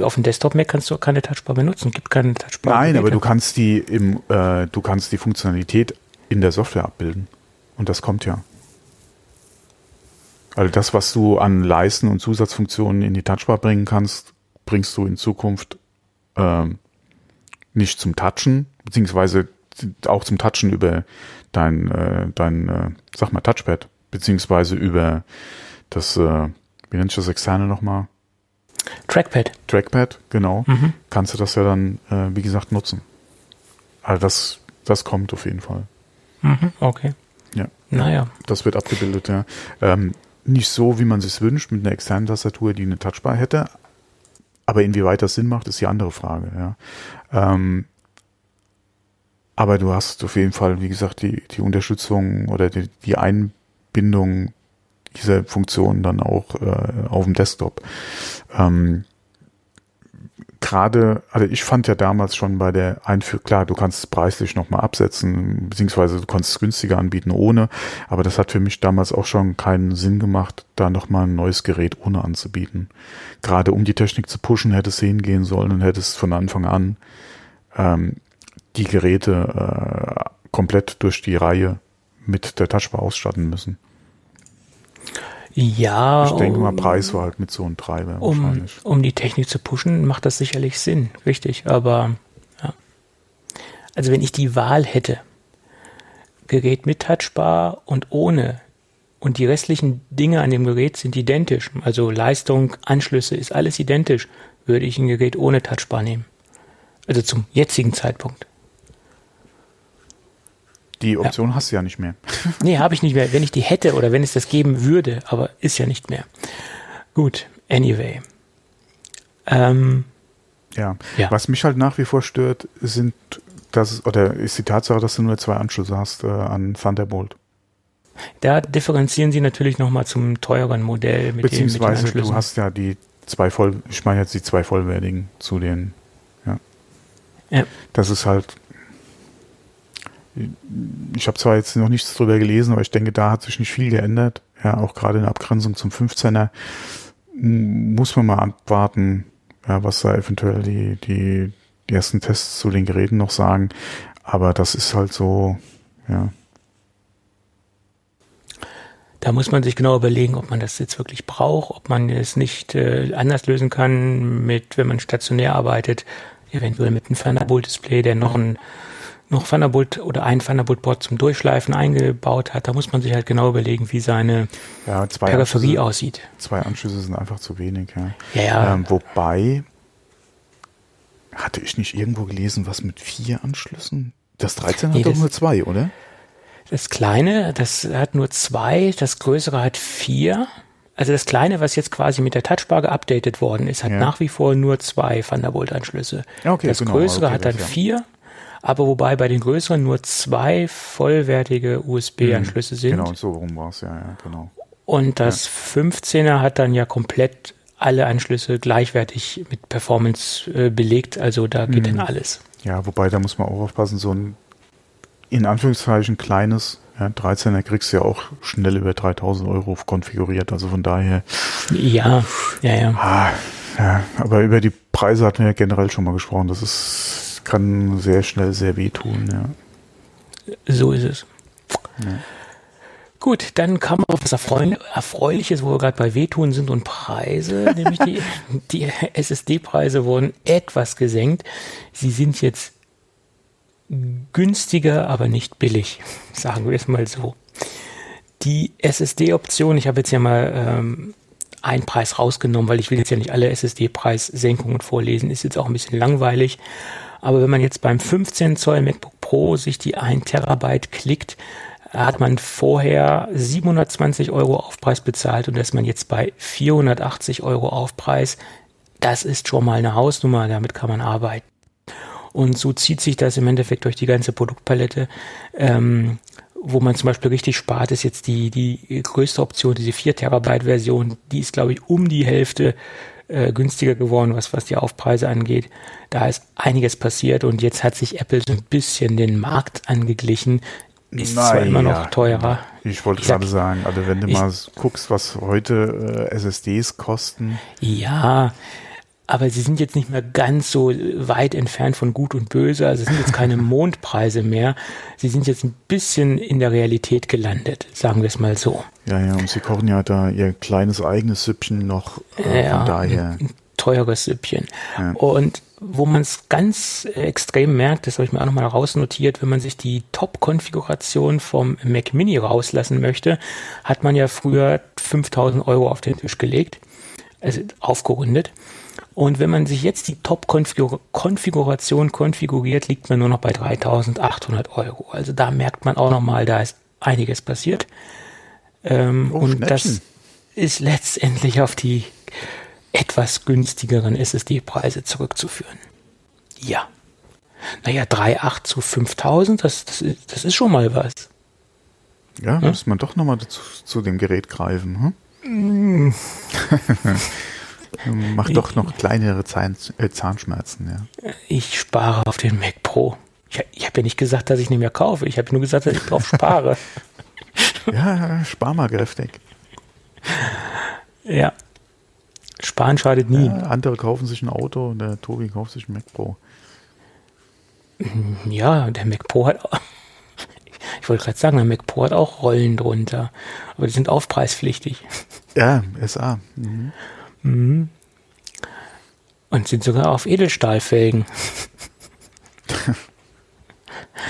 Auf dem Desktop Mac kannst du auch keine Touchbar benutzen. Gibt keine Touchbar. Nein, aber du kannst die im, äh, du kannst die Funktionalität in der Software abbilden. Und das kommt ja. Also das, was du an Leisten und Zusatzfunktionen in die Touchbar bringen kannst, bringst du in Zukunft ähm, nicht zum Touchen, beziehungsweise auch zum Touchen über dein, äh, dein äh, sag mal, Touchpad, beziehungsweise über das, äh, wie nennt das externe nochmal? Trackpad. Trackpad, genau. Mhm. Kannst du das ja dann, äh, wie gesagt, nutzen. Also das, das kommt auf jeden Fall. Mhm, okay. Ja. Naja. Das wird abgebildet, ja. Ähm, nicht so, wie man sich wünscht, mit einer externen Tastatur, die eine Touchbar hätte. Aber inwieweit das Sinn macht, ist die andere Frage, ja. Ähm, aber du hast auf jeden Fall, wie gesagt, die, die Unterstützung oder die, die Einbindung dieser Funktion dann auch äh, auf dem Desktop. Ähm, gerade, also ich fand ja damals schon bei der Einführung, klar, du kannst es preislich nochmal absetzen, beziehungsweise du kannst es günstiger anbieten ohne, aber das hat für mich damals auch schon keinen Sinn gemacht, da nochmal ein neues Gerät ohne anzubieten. Gerade um die Technik zu pushen, hätte es hingehen sollen und hätte es von Anfang an ähm, die Geräte äh, komplett durch die Reihe mit der Touchbar ausstatten müssen. Ja. Ich denke mal, Preis war halt mit so einem Treiber um, wahrscheinlich. Um die Technik zu pushen, macht das sicherlich Sinn, richtig. Aber ja. Also wenn ich die Wahl hätte, Gerät mit Touchbar und ohne und die restlichen Dinge an dem Gerät sind identisch, also Leistung, Anschlüsse ist alles identisch, würde ich ein Gerät ohne Touchbar nehmen. Also zum jetzigen Zeitpunkt. Die Option ja. hast du ja nicht mehr. [laughs] nee, habe ich nicht mehr. Wenn ich die hätte oder wenn es das geben würde, aber ist ja nicht mehr. Gut, anyway. Ähm, ja. ja. was mich halt nach wie vor stört, sind das oder ist die Tatsache, dass du nur zwei Anschlüsse hast äh, an Thunderbolt. Da differenzieren sie natürlich nochmal zum teureren Modell mit Beziehungsweise den, mit den du hast ja die zwei voll, ich meine jetzt die zwei vollwertigen zu den, ja. ja. Das ist halt ich habe zwar jetzt noch nichts drüber gelesen, aber ich denke, da hat sich nicht viel geändert. Ja, auch gerade in Abgrenzung zum 15er muss man mal abwarten, ja, was da eventuell die, die, die ersten Tests zu den Geräten noch sagen. Aber das ist halt so, ja. Da muss man sich genau überlegen, ob man das jetzt wirklich braucht, ob man es nicht äh, anders lösen kann, mit, wenn man stationär arbeitet, eventuell mit einem Thunderbolt-Display, der noch ein noch Thunderbolt oder ein Thunderbolt-Board zum Durchschleifen eingebaut hat, da muss man sich halt genau überlegen, wie seine ja, Peripherie aussieht. Zwei Anschlüsse sind einfach zu wenig, ja. ja, ja. Ähm, wobei, hatte ich nicht irgendwo gelesen, was mit vier Anschlüssen? Das 13 nee, hat doch nur zwei, oder? Das kleine, das hat nur zwei, das größere hat vier. Also das kleine, was jetzt quasi mit der Touchbar geupdatet worden ist, hat ja. nach wie vor nur zwei Thunderbolt-Anschlüsse. Okay, das genau, größere okay, hat dann vier aber wobei bei den größeren nur zwei vollwertige USB-Anschlüsse sind. Genau, so rum war es, ja, ja, genau. Und das ja. 15er hat dann ja komplett alle Anschlüsse gleichwertig mit Performance äh, belegt, also da geht mhm. dann alles. Ja, wobei da muss man auch aufpassen, so ein in Anführungszeichen kleines ja, 13er kriegst du ja auch schnell über 3000 Euro konfiguriert, also von daher. Ja, ja, ja. Ah, Ja, aber über die Preise hatten wir ja generell schon mal gesprochen. Das ist, kann sehr schnell sehr wehtun, ja. So ist es. Ja. Gut, dann kam auf was Erfreuliches, wo wir gerade bei Wehtun sind und Preise, [laughs] nämlich die, die SSD-Preise wurden etwas gesenkt. Sie sind jetzt günstiger, aber nicht billig, [laughs] sagen wir es mal so. Die SSD-Option, ich habe jetzt ja mal ähm, einen Preis rausgenommen, weil ich will jetzt ja nicht alle SSD-Preissenkungen vorlesen, ist jetzt auch ein bisschen langweilig. Aber wenn man jetzt beim 15 Zoll MacBook Pro sich die 1 Terabyte klickt, hat man vorher 720 Euro Aufpreis bezahlt und ist man jetzt bei 480 Euro Aufpreis. Das ist schon mal eine Hausnummer, damit kann man arbeiten. Und so zieht sich das im Endeffekt durch die ganze Produktpalette. Ähm, wo man zum Beispiel richtig spart, ist jetzt die, die größte Option, diese 4 Terabyte Version. Die ist, glaube ich, um die Hälfte äh, günstiger geworden, was, was die Aufpreise angeht. Da ist einiges passiert und jetzt hat sich Apple so ein bisschen den Markt angeglichen. Ist naja, zwar immer noch teurer. Ich wollte gerade sagen, also wenn du ich, mal guckst, was heute äh, SSDs kosten. Ja, aber sie sind jetzt nicht mehr ganz so weit entfernt von Gut und Böse. Also es sind jetzt keine [laughs] Mondpreise mehr. Sie sind jetzt ein bisschen in der Realität gelandet, sagen wir es mal so. Ja, ja, und sie kochen ja da ihr kleines eigenes Süppchen noch. Äh, ja, von daher. Ein, teures Süppchen. Ja. Und wo man es ganz extrem merkt, das habe ich mir auch nochmal rausnotiert, wenn man sich die Top-Konfiguration vom Mac Mini rauslassen möchte, hat man ja früher 5000 Euro auf den Tisch gelegt, also aufgerundet. Und wenn man sich jetzt die Top-Konfiguration konfiguriert, liegt man nur noch bei 3800 Euro. Also da merkt man auch nochmal, da ist einiges passiert. Ähm, oh, und das ist letztendlich auf die etwas günstigeren SSD-Preise zurückzuführen. Ja. Naja, 3,8 zu 5000, das, das, ist, das ist schon mal was. Ja, hm? muss man doch nochmal zu, zu dem Gerät greifen. Hm? Mm. [laughs] [laughs] [laughs] Macht doch noch kleinere Zahn, äh, Zahnschmerzen, ja. Ich spare auf den Mac Pro. Ich, ich habe ja nicht gesagt, dass ich nicht mehr kaufe. Ich habe nur gesagt, dass ich drauf spare. [laughs] ja, spar mal kräftig. Ja. Sparen schadet nie. Ja, andere kaufen sich ein Auto und der Tobi kauft sich ein Mac Pro. Ja, der Mac Pro hat auch, [laughs] ich wollte gerade sagen, der Mac Pro hat auch Rollen drunter, aber die sind aufpreispflichtig. Ja, SA. Mhm. Mhm. Und sind sogar auf Edelstahlfelgen.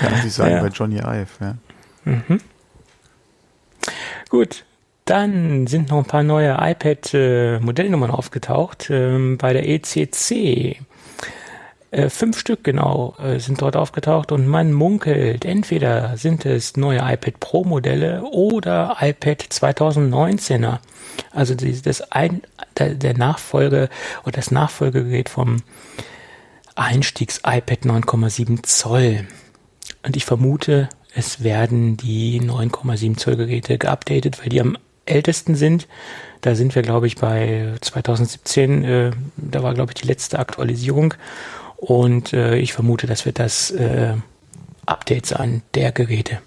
ja, die sagen ja. bei Johnny Ive, ja. Mhm. Gut, dann sind noch ein paar neue iPad-Modellnummern äh, aufgetaucht ähm, bei der ECC. Äh, fünf Stück genau äh, sind dort aufgetaucht und man munkelt, entweder sind es neue iPad Pro Modelle oder iPad 2019er. Also die, das ein, der, der Nachfolge oder das Nachfolgegerät vom Einstiegs-iPad 9,7 Zoll. Und ich vermute, es werden die 9,7 Zoll Geräte geupdatet, weil die am ältesten sind. Da sind wir, glaube ich, bei 2017. Äh, da war, glaube ich, die letzte Aktualisierung. Und äh, ich vermute, das wird das äh, Update sein der Geräte.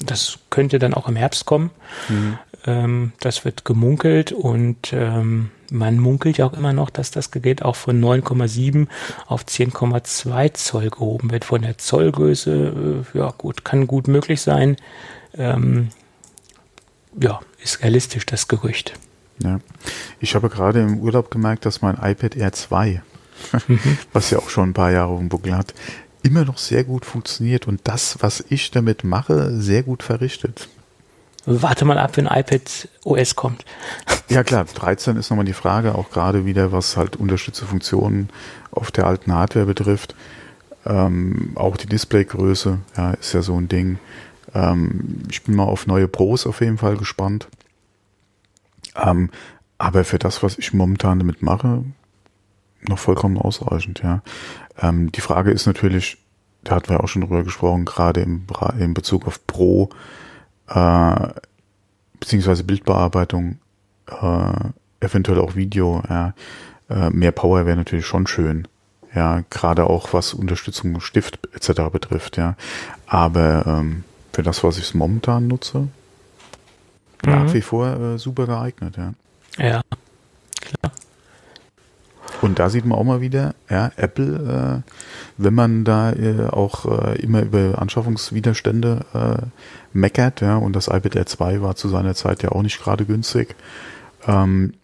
Das könnte dann auch im Herbst kommen. Mhm. Ähm, das wird gemunkelt und ähm, man munkelt ja auch immer noch, dass das Gerät auch von 9,7 auf 10,2 Zoll gehoben wird. Von der Zollgröße, äh, ja gut, kann gut möglich sein. Ähm, ja, ist realistisch das Gerücht. Ja. Ich habe gerade im Urlaub gemerkt, dass mein iPad Air 2, mhm. [laughs] was ja auch schon ein paar Jahre auf dem Buckel hat, immer noch sehr gut funktioniert und das, was ich damit mache, sehr gut verrichtet. Warte mal ab, wenn iPad OS kommt. Ja klar, 13 ist nochmal die Frage, auch gerade wieder, was halt unterstützte Funktionen auf der alten Hardware betrifft. Ähm, auch die Displaygröße, ja, ist ja so ein Ding. Ähm, ich bin mal auf neue Pros auf jeden Fall gespannt. Ähm, aber für das, was ich momentan damit mache, noch vollkommen ausreichend, ja. Ähm, die Frage ist natürlich, da hatten wir auch schon drüber gesprochen, gerade im, in Bezug auf Pro, äh, beziehungsweise Bildbearbeitung, äh, eventuell auch Video, ja. Äh, mehr Power wäre natürlich schon schön. Ja, gerade auch was Unterstützung Stift etc. betrifft, ja. Aber ähm, für das, was ich momentan nutze, mhm. nach wie vor äh, super geeignet, ja. Ja, klar. Und da sieht man auch mal wieder, ja, Apple, äh, wenn man da äh, auch äh, immer über Anschaffungswiderstände äh, meckert, ja, und das iPad Air 2 war zu seiner Zeit ja auch nicht gerade günstig, ähm,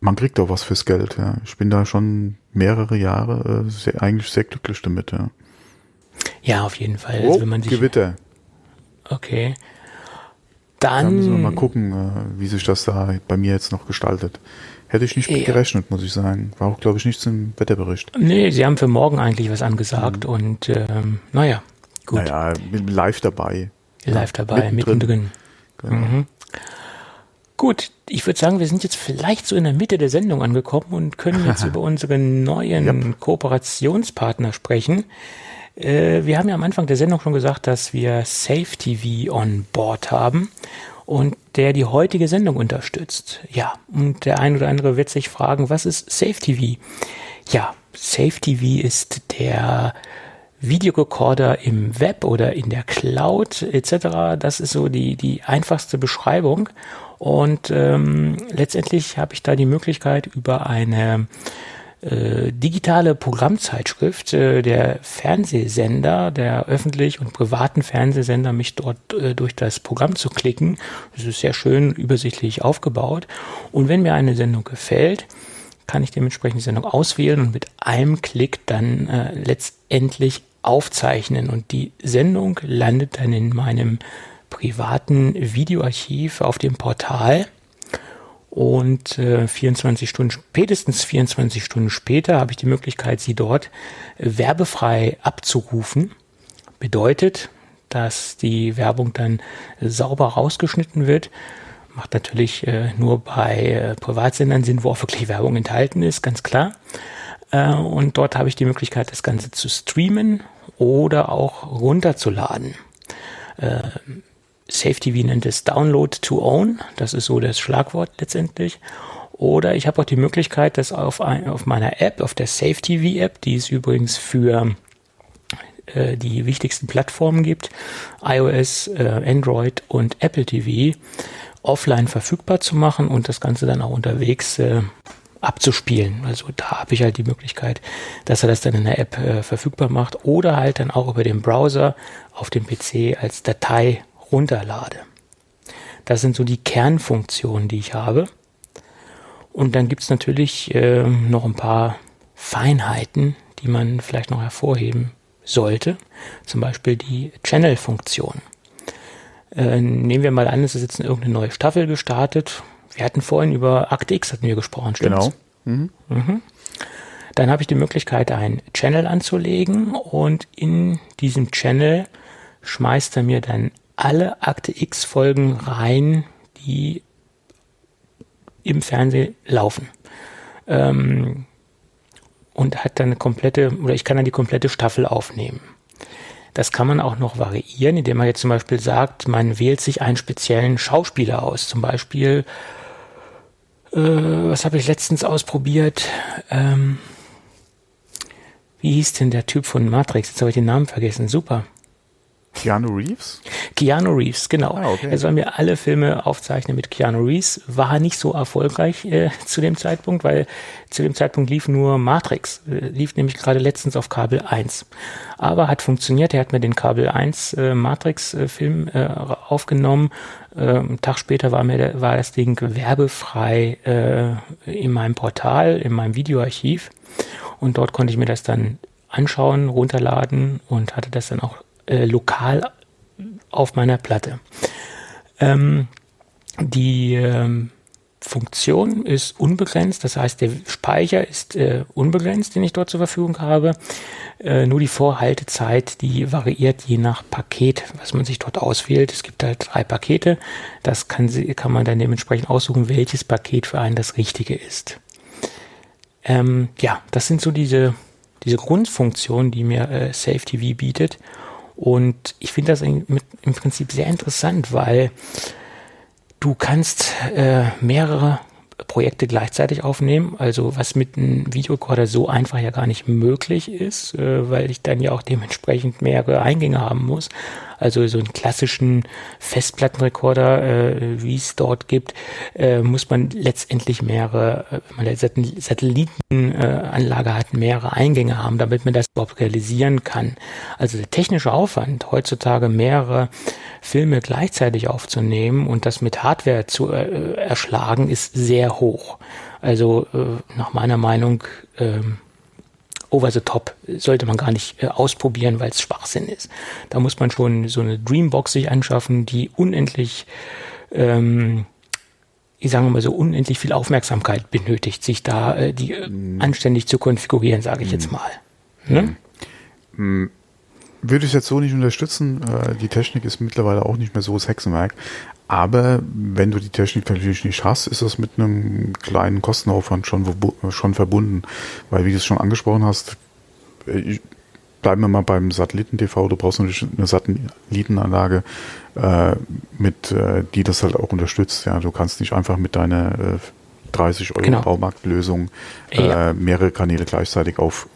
man kriegt doch was fürs Geld, ja. Ich bin da schon mehrere Jahre äh, sehr, eigentlich sehr glücklich damit, ja. Ja, auf jeden Fall. Oh, also, wenn man sich, Gewitter. Okay. Dann, Dann müssen wir mal gucken, äh, wie sich das da bei mir jetzt noch gestaltet. Hätte ich nicht mit gerechnet, muss ich sagen. War auch, glaube ich, nichts im Wetterbericht. Nee, sie haben für morgen eigentlich was angesagt mhm. und ähm, naja, gut. Naja, live dabei. Live dabei, mittendrin. mittendrin. Genau. Mhm. Gut, ich würde sagen, wir sind jetzt vielleicht so in der Mitte der Sendung angekommen und können jetzt [laughs] über unseren neuen yep. Kooperationspartner sprechen. Äh, wir haben ja am Anfang der Sendung schon gesagt, dass wir Safe TV on Board haben und der die heutige Sendung unterstützt. Ja, und der ein oder andere wird sich fragen, was ist Safe TV? Ja, Safe TV ist der Videorekorder im Web oder in der Cloud etc. Das ist so die, die einfachste Beschreibung. Und ähm, letztendlich habe ich da die Möglichkeit über eine äh, digitale Programmzeitschrift äh, der Fernsehsender, der öffentlich und privaten Fernsehsender, mich dort äh, durch das Programm zu klicken. Das ist sehr schön übersichtlich aufgebaut. Und wenn mir eine Sendung gefällt, kann ich dementsprechend die Sendung auswählen und mit einem Klick dann äh, letztendlich aufzeichnen. Und die Sendung landet dann in meinem privaten Videoarchiv auf dem Portal und äh, 24 Stunden, spätestens 24 Stunden später habe ich die Möglichkeit, sie dort äh, werbefrei abzurufen. Bedeutet, dass die Werbung dann äh, sauber rausgeschnitten wird. Macht natürlich äh, nur bei äh, Privatsendern Sinn, wo auch wirklich Werbung enthalten ist, ganz klar. Äh, und dort habe ich die Möglichkeit, das Ganze zu streamen oder auch runterzuladen. Safety, wie nennt es, Download to Own. Das ist so das Schlagwort letztendlich. Oder ich habe auch die Möglichkeit, das auf, ein, auf meiner App, auf der Safety App, die es übrigens für äh, die wichtigsten Plattformen gibt, iOS, äh, Android und Apple TV, offline verfügbar zu machen und das Ganze dann auch unterwegs äh, abzuspielen. Also da habe ich halt die Möglichkeit, dass er das dann in der App äh, verfügbar macht oder halt dann auch über den Browser auf dem PC als Datei runterlade. Das sind so die Kernfunktionen, die ich habe. Und dann gibt es natürlich äh, noch ein paar Feinheiten, die man vielleicht noch hervorheben sollte. Zum Beispiel die Channel-Funktion. Äh, nehmen wir mal an, es ist jetzt irgendeine neue Staffel gestartet. Wir hatten vorhin über Akte X hatten wir gesprochen, stimmt's? Genau. Mhm. Mhm. Dann habe ich die Möglichkeit, einen Channel anzulegen und in diesem Channel schmeißt er mir dann alle Akte X Folgen rein, die im Fernsehen laufen. Ähm, und hat dann eine komplette, oder ich kann dann die komplette Staffel aufnehmen. Das kann man auch noch variieren, indem man jetzt zum Beispiel sagt, man wählt sich einen speziellen Schauspieler aus. Zum Beispiel, äh, was habe ich letztens ausprobiert? Ähm, wie hieß denn der Typ von Matrix? Jetzt habe ich den Namen vergessen. Super. Keanu Reeves? Keanu Reeves, genau. Ah, okay. Er soll mir alle Filme aufzeichnen mit Keanu Reeves. War nicht so erfolgreich äh, [laughs] zu dem Zeitpunkt, weil zu dem Zeitpunkt lief nur Matrix. Äh, lief nämlich gerade letztens auf Kabel 1. Aber hat funktioniert. Er hat mir den Kabel 1 äh, Matrix-Film äh, aufgenommen. Ähm, Tag später war mir war das Ding werbefrei äh, in meinem Portal, in meinem Videoarchiv. Und dort konnte ich mir das dann anschauen, runterladen und hatte das dann auch äh, lokal auf meiner Platte. Ähm, die ähm, Funktion ist unbegrenzt, das heißt, der Speicher ist äh, unbegrenzt, den ich dort zur Verfügung habe. Äh, nur die Vorhaltezeit, die variiert je nach Paket, was man sich dort auswählt. Es gibt halt drei Pakete. Das kann, kann man dann dementsprechend aussuchen, welches Paket für einen das richtige ist. Ähm, ja, das sind so diese, diese Grundfunktionen, die mir äh, Safe TV bietet. Und ich finde das im Prinzip sehr interessant, weil du kannst äh, mehrere Projekte gleichzeitig aufnehmen, also was mit einem Videorekorder so einfach ja gar nicht möglich ist, äh, weil ich dann ja auch dementsprechend mehrere Eingänge haben muss. Also so einen klassischen Festplattenrekorder, äh, wie es dort gibt, äh, muss man letztendlich mehrere, äh, wenn man eine Satellitenanlage äh, hat, mehrere Eingänge haben, damit man das überhaupt realisieren kann. Also der technische Aufwand, heutzutage mehrere Filme gleichzeitig aufzunehmen und das mit Hardware zu äh, erschlagen, ist sehr hoch. Also äh, nach meiner Meinung ähm, over the top sollte man gar nicht äh, ausprobieren, weil es Schwachsinn ist. Da muss man schon so eine Dreambox sich anschaffen, die unendlich, ähm, ich sage mal so, unendlich viel Aufmerksamkeit benötigt, sich da äh, die äh, mhm. anständig zu konfigurieren, sage ich mhm. jetzt mal. Ne? Mhm. Würde ich jetzt so nicht unterstützen. Äh, die Technik ist mittlerweile auch nicht mehr so das Hexenwerk. Aber wenn du die Technik natürlich nicht hast, ist das mit einem kleinen Kostenaufwand schon, schon verbunden. Weil, wie du es schon angesprochen hast, äh, bleiben wir mal beim Satelliten-TV. Du brauchst natürlich eine Satellitenanlage, äh, mit, die das halt auch unterstützt. Ja, du kannst nicht einfach mit deiner äh, 30 Euro genau. Baumarktlösung ja. mehrere Kanäle gleichzeitig auf,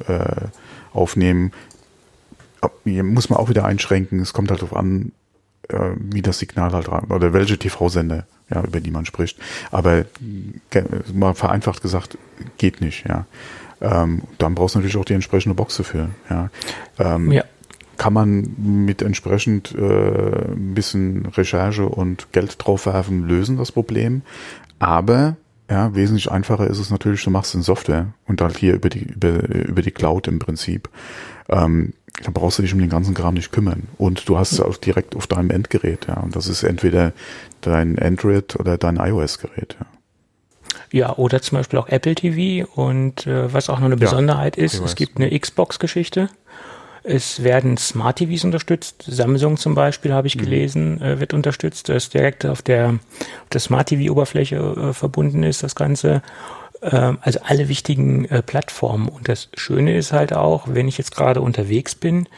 aufnehmen muss man auch wieder einschränken. Es kommt halt darauf an, äh, wie das Signal halt rein, oder welche TV-Sender, ja, über die man spricht. Aber mal vereinfacht gesagt, geht nicht, ja. Ähm, dann brauchst du natürlich auch die entsprechende Box dafür, ja. Ähm, ja. Kann man mit entsprechend äh, ein bisschen Recherche und Geld draufwerfen, lösen das Problem. Aber ja, wesentlich einfacher ist es natürlich, du machst in Software und halt hier über die, über, über die Cloud im Prinzip. Ähm, dann brauchst du dich um den ganzen Kram nicht kümmern. Und du hast es auch direkt auf deinem Endgerät, ja. Und das ist entweder dein Android oder dein iOS-Gerät, ja. Ja, oder zum Beispiel auch Apple TV und äh, was auch noch eine Besonderheit ja, ist, es gibt eine Xbox-Geschichte. Es werden Smart TVs unterstützt. Samsung zum Beispiel, habe ich mhm. gelesen, äh, wird unterstützt, das direkt auf der, auf der Smart TV-Oberfläche äh, verbunden ist, das Ganze. Ähm, also alle wichtigen äh, Plattformen. Und das Schöne ist halt auch, wenn ich jetzt gerade unterwegs bin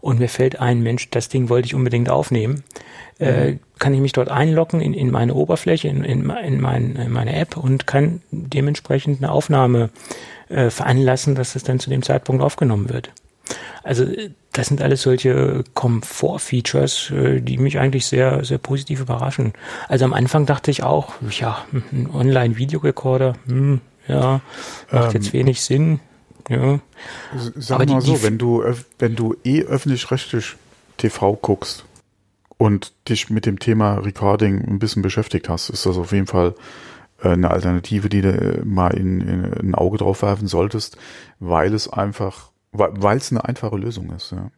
und mir fällt ein, Mensch, das Ding wollte ich unbedingt aufnehmen, äh, mhm. kann ich mich dort einloggen in, in meine Oberfläche, in, in, in, mein, in meine App und kann dementsprechend eine Aufnahme äh, veranlassen, dass es dann zu dem Zeitpunkt aufgenommen wird. Also das sind alles solche Komfort-Features, äh, die mich eigentlich sehr, sehr positiv überraschen. Also am Anfang dachte ich auch, ja, ein Online-Videorekorder, hm, ja, macht ähm, jetzt wenig Sinn. Ja. Sag Aber mal die, so, wenn du, wenn du eh öffentlich-rechtlich TV guckst und dich mit dem Thema Recording ein bisschen beschäftigt hast, ist das auf jeden Fall äh, eine Alternative, die du mal in, in ein Auge drauf werfen solltest, weil es einfach, weil es eine einfache Lösung ist. Ja.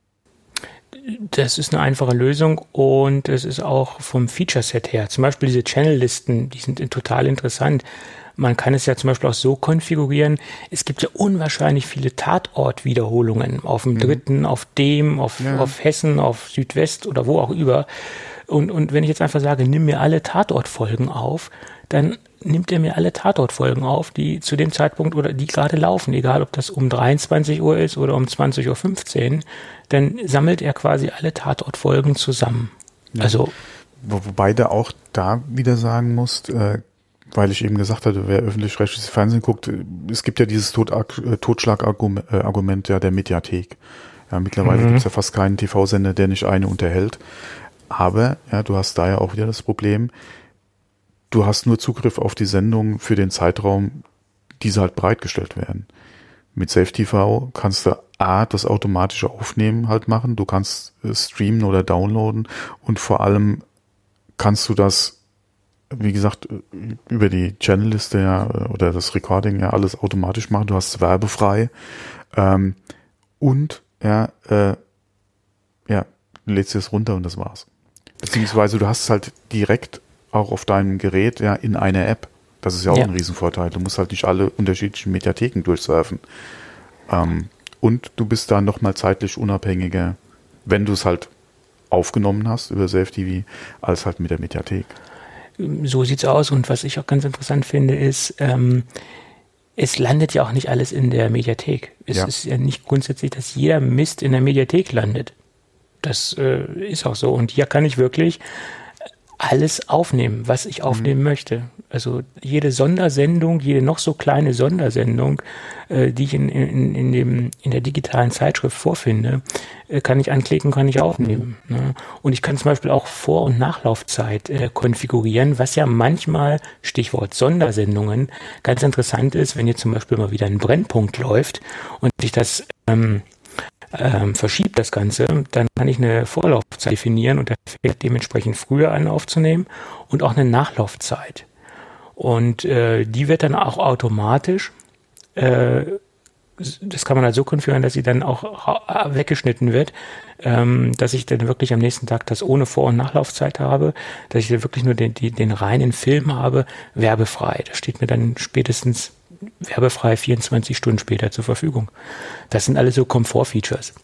Das ist eine einfache Lösung und es ist auch vom Feature-Set her. Zum Beispiel diese Channel-Listen, die sind total interessant. Man kann es ja zum Beispiel auch so konfigurieren. Es gibt ja unwahrscheinlich viele Tatort-Wiederholungen auf dem mhm. dritten, auf dem, auf, ja. auf Hessen, auf Südwest oder wo auch über. Und, und wenn ich jetzt einfach sage, nimm mir alle Tatortfolgen auf, dann nimmt er mir alle Tatortfolgen auf, die zu dem Zeitpunkt oder die gerade laufen, egal ob das um 23 Uhr ist oder um 20.15 Uhr, dann sammelt er quasi alle Tatortfolgen zusammen. Ja. Also Wobei du auch da wieder sagen musst, äh, weil ich eben gesagt hatte, wer öffentlich-rechtliches Fernsehen guckt, es gibt ja dieses Tot äh, Totschlagargument ja der Mediathek. Ja, mittlerweile mhm. gibt es ja fast keinen TV-Sender, der nicht eine unterhält. Aber ja, du hast da ja auch wieder das Problem, du hast nur Zugriff auf die Sendung für den Zeitraum, diese halt bereitgestellt werden. Mit Safe TV kannst du A, das automatische Aufnehmen halt machen, du kannst äh, streamen oder downloaden und vor allem kannst du das wie gesagt, über die Channelliste ja oder das Recording ja alles automatisch machen. Du hast es werbefrei. Ähm, und ja, äh, ja, lädst es runter und das war's. Beziehungsweise du hast es halt direkt auch auf deinem Gerät ja in einer App. Das ist ja auch ja. ein Riesenvorteil. Du musst halt nicht alle unterschiedlichen Mediatheken durchsurfen. Ähm, und du bist da nochmal zeitlich unabhängiger, wenn du es halt aufgenommen hast über SafeTV, als halt mit der Mediathek so sieht's aus. Und was ich auch ganz interessant finde, ist, ähm, es landet ja auch nicht alles in der Mediathek. Es ja. ist ja nicht grundsätzlich, dass jeder Mist in der Mediathek landet. Das äh, ist auch so. Und hier kann ich wirklich alles aufnehmen, was ich aufnehmen mhm. möchte. Also jede Sondersendung, jede noch so kleine Sondersendung, äh, die ich in, in, in, dem, in der digitalen Zeitschrift vorfinde, äh, kann ich anklicken, kann ich aufnehmen. Ne? Und ich kann zum Beispiel auch Vor- und Nachlaufzeit äh, konfigurieren, was ja manchmal, Stichwort Sondersendungen, ganz interessant ist, wenn jetzt zum Beispiel mal wieder ein Brennpunkt läuft und ich das ähm, ähm, verschiebt das Ganze, dann kann ich eine Vorlaufzeit definieren und der fängt dementsprechend früher an aufzunehmen und auch eine Nachlaufzeit. Und äh, die wird dann auch automatisch, äh, das kann man halt so konfigurieren, dass sie dann auch weggeschnitten wird, ähm, dass ich dann wirklich am nächsten Tag das ohne Vor- und Nachlaufzeit habe, dass ich dann wirklich nur den, den, den reinen Film habe, werbefrei. Das steht mir dann spätestens werbefrei 24 Stunden später zur Verfügung. Das sind alles so Komfort-Features.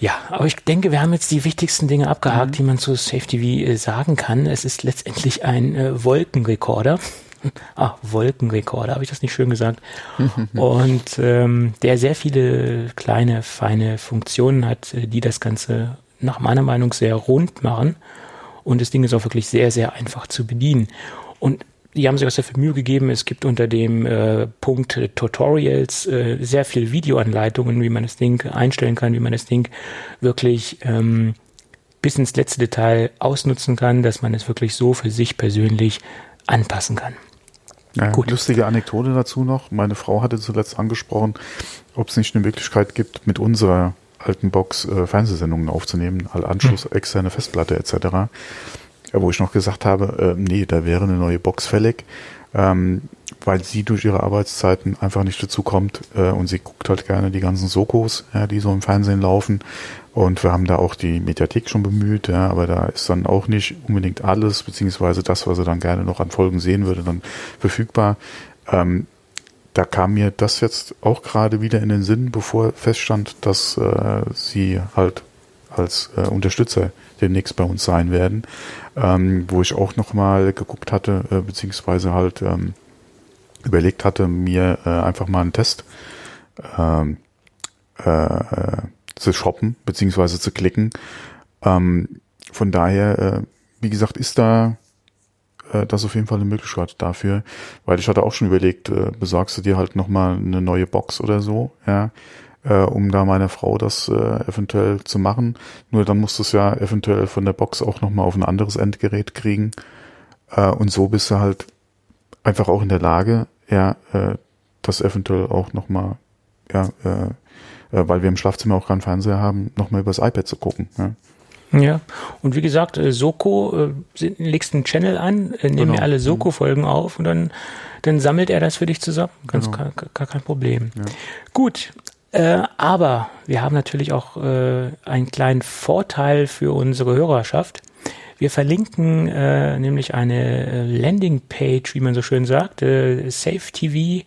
Ja, aber ich denke, wir haben jetzt die wichtigsten Dinge abgehakt, mhm. die man zu Safe TV äh, sagen kann. Es ist letztendlich ein äh, Wolkenrekorder. [laughs] ah, Wolkenrekorder, habe ich das nicht schön gesagt? [laughs] Und ähm, der sehr viele kleine, feine Funktionen hat, äh, die das Ganze nach meiner Meinung sehr rund machen. Und das Ding ist auch wirklich sehr, sehr einfach zu bedienen. Und die haben sich auch sehr viel Mühe gegeben. Es gibt unter dem äh, Punkt äh, Tutorials äh, sehr viel Videoanleitungen, wie man das Ding einstellen kann, wie man das Ding wirklich ähm, bis ins letzte Detail ausnutzen kann, dass man es wirklich so für sich persönlich anpassen kann. Ja, Gut. Lustige Anekdote dazu noch. Meine Frau hatte zuletzt angesprochen, ob es nicht eine Möglichkeit gibt, mit unserer alten Box äh, Fernsehsendungen aufzunehmen, all Anschluss, hm. externe Festplatte etc wo ich noch gesagt habe, äh, nee, da wäre eine neue Box fällig, ähm, weil sie durch ihre Arbeitszeiten einfach nicht dazu kommt äh, und sie guckt halt gerne die ganzen Sokos, ja, die so im Fernsehen laufen und wir haben da auch die Mediathek schon bemüht, ja, aber da ist dann auch nicht unbedingt alles, beziehungsweise das, was sie dann gerne noch an Folgen sehen würde, dann verfügbar. Ähm, da kam mir das jetzt auch gerade wieder in den Sinn, bevor feststand, dass äh, sie halt als äh, Unterstützer demnächst bei uns sein werden, ähm, wo ich auch nochmal geguckt hatte, äh, beziehungsweise halt ähm, überlegt hatte, mir äh, einfach mal einen Test ähm, äh, zu shoppen, beziehungsweise zu klicken. Ähm, von daher, äh, wie gesagt, ist da äh, das auf jeden Fall eine Möglichkeit dafür, weil ich hatte auch schon überlegt, äh, besorgst du dir halt nochmal eine neue Box oder so, ja, äh, um da meiner Frau das äh, eventuell zu machen. Nur dann musst du es ja eventuell von der Box auch nochmal auf ein anderes Endgerät kriegen. Äh, und so bist du halt einfach auch in der Lage, ja, äh, das eventuell auch nochmal, ja, äh, äh, weil wir im Schlafzimmer auch keinen Fernseher haben, nochmal übers iPad zu gucken. Ja. Ja, und wie gesagt, äh, Soko, äh, legst einen Channel an, nimm genau. mir alle. Soko-Folgen auf und dann, dann sammelt er das für dich zusammen. Ganz genau. gar, gar kein Problem. Ja. Gut, äh, aber wir haben natürlich auch äh, einen kleinen Vorteil für unsere Hörerschaft. Wir verlinken äh, nämlich eine äh, Landingpage, wie man so schön sagt, äh, SafeTV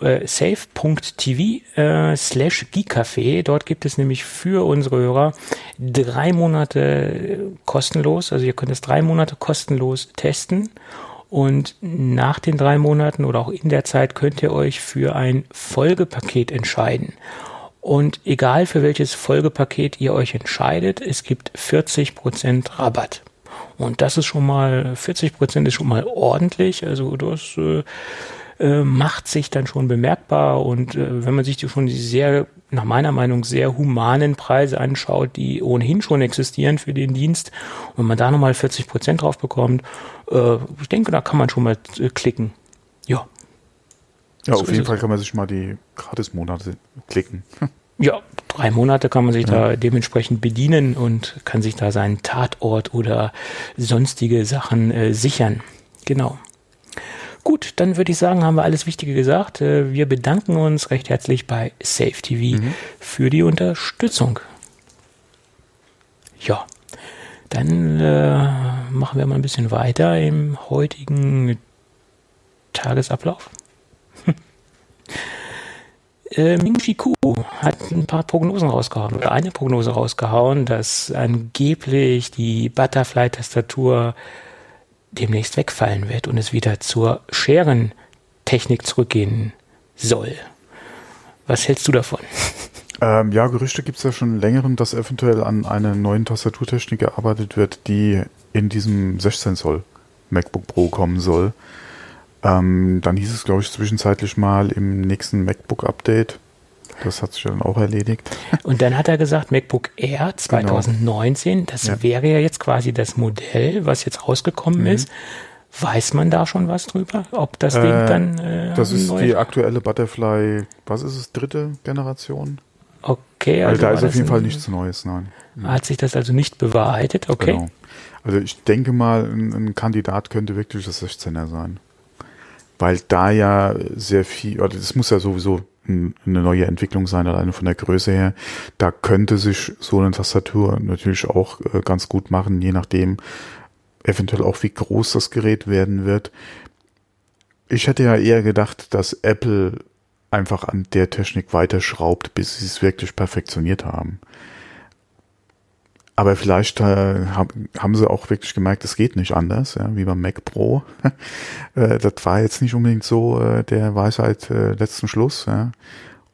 äh, safe.tv äh, slash Geekcafé. Dort gibt es nämlich für unsere Hörer drei Monate kostenlos. Also ihr könnt es drei Monate kostenlos testen und nach den drei Monaten oder auch in der Zeit könnt ihr euch für ein Folgepaket entscheiden. Und egal für welches Folgepaket ihr euch entscheidet, es gibt 40% Rabatt. Und das ist schon mal, 40% ist schon mal ordentlich. Also das äh, äh, macht sich dann schon bemerkbar. Und äh, wenn man sich schon sehr, nach meiner Meinung, sehr humanen Preise anschaut, die ohnehin schon existieren für den Dienst, und man da nochmal 40 Prozent drauf bekommt, äh, ich denke, da kann man schon mal äh, klicken. Ja. Ja, so auf jeden Fall kann man sich mal die Gratis-Monate klicken. [laughs] Ja, drei Monate kann man sich ja. da dementsprechend bedienen und kann sich da seinen Tatort oder sonstige Sachen äh, sichern. Genau. Gut, dann würde ich sagen, haben wir alles Wichtige gesagt. Äh, wir bedanken uns recht herzlich bei Safe TV mhm. für die Unterstützung. Ja, dann äh, machen wir mal ein bisschen weiter im heutigen Tagesablauf. [laughs] äh, Ming Chi Ku hat ein paar Prognosen rausgehauen oder eine Prognose rausgehauen, dass angeblich die Butterfly-Tastatur demnächst wegfallen wird und es wieder zur Scherentechnik zurückgehen soll. Was hältst du davon? [laughs] Ähm, ja, Gerüchte gibt es ja schon längerem, dass eventuell an einer neuen Tastaturtechnik gearbeitet wird, die in diesem 16 Zoll MacBook Pro kommen soll. Ähm, dann hieß es, glaube ich, zwischenzeitlich mal im nächsten MacBook-Update. Das hat sich dann auch erledigt. Und dann hat er gesagt, MacBook Air 2019, genau. das ja. wäre ja jetzt quasi das Modell, was jetzt rausgekommen mhm. ist. Weiß man da schon was drüber? Ob das Ding äh, dann. Äh, das ist die aktuelle Butterfly, was ist es, dritte Generation? Okay, also. also da ist auf jeden Fall nichts Neues, nein. Hat sich das also nicht bewahrheitet, okay. Genau. Also ich denke mal, ein, ein Kandidat könnte wirklich das 16er sein. Weil da ja sehr viel, oder das muss ja sowieso eine neue Entwicklung sein, alleine von der Größe her. Da könnte sich so eine Tastatur natürlich auch äh, ganz gut machen, je nachdem, eventuell auch wie groß das Gerät werden wird. Ich hätte ja eher gedacht, dass Apple einfach an der Technik weiterschraubt, bis sie es wirklich perfektioniert haben. Aber vielleicht äh, haben sie auch wirklich gemerkt, es geht nicht anders, ja, wie beim Mac Pro. [laughs] äh, das war jetzt nicht unbedingt so äh, der Weisheit äh, letzten Schluss. Ja.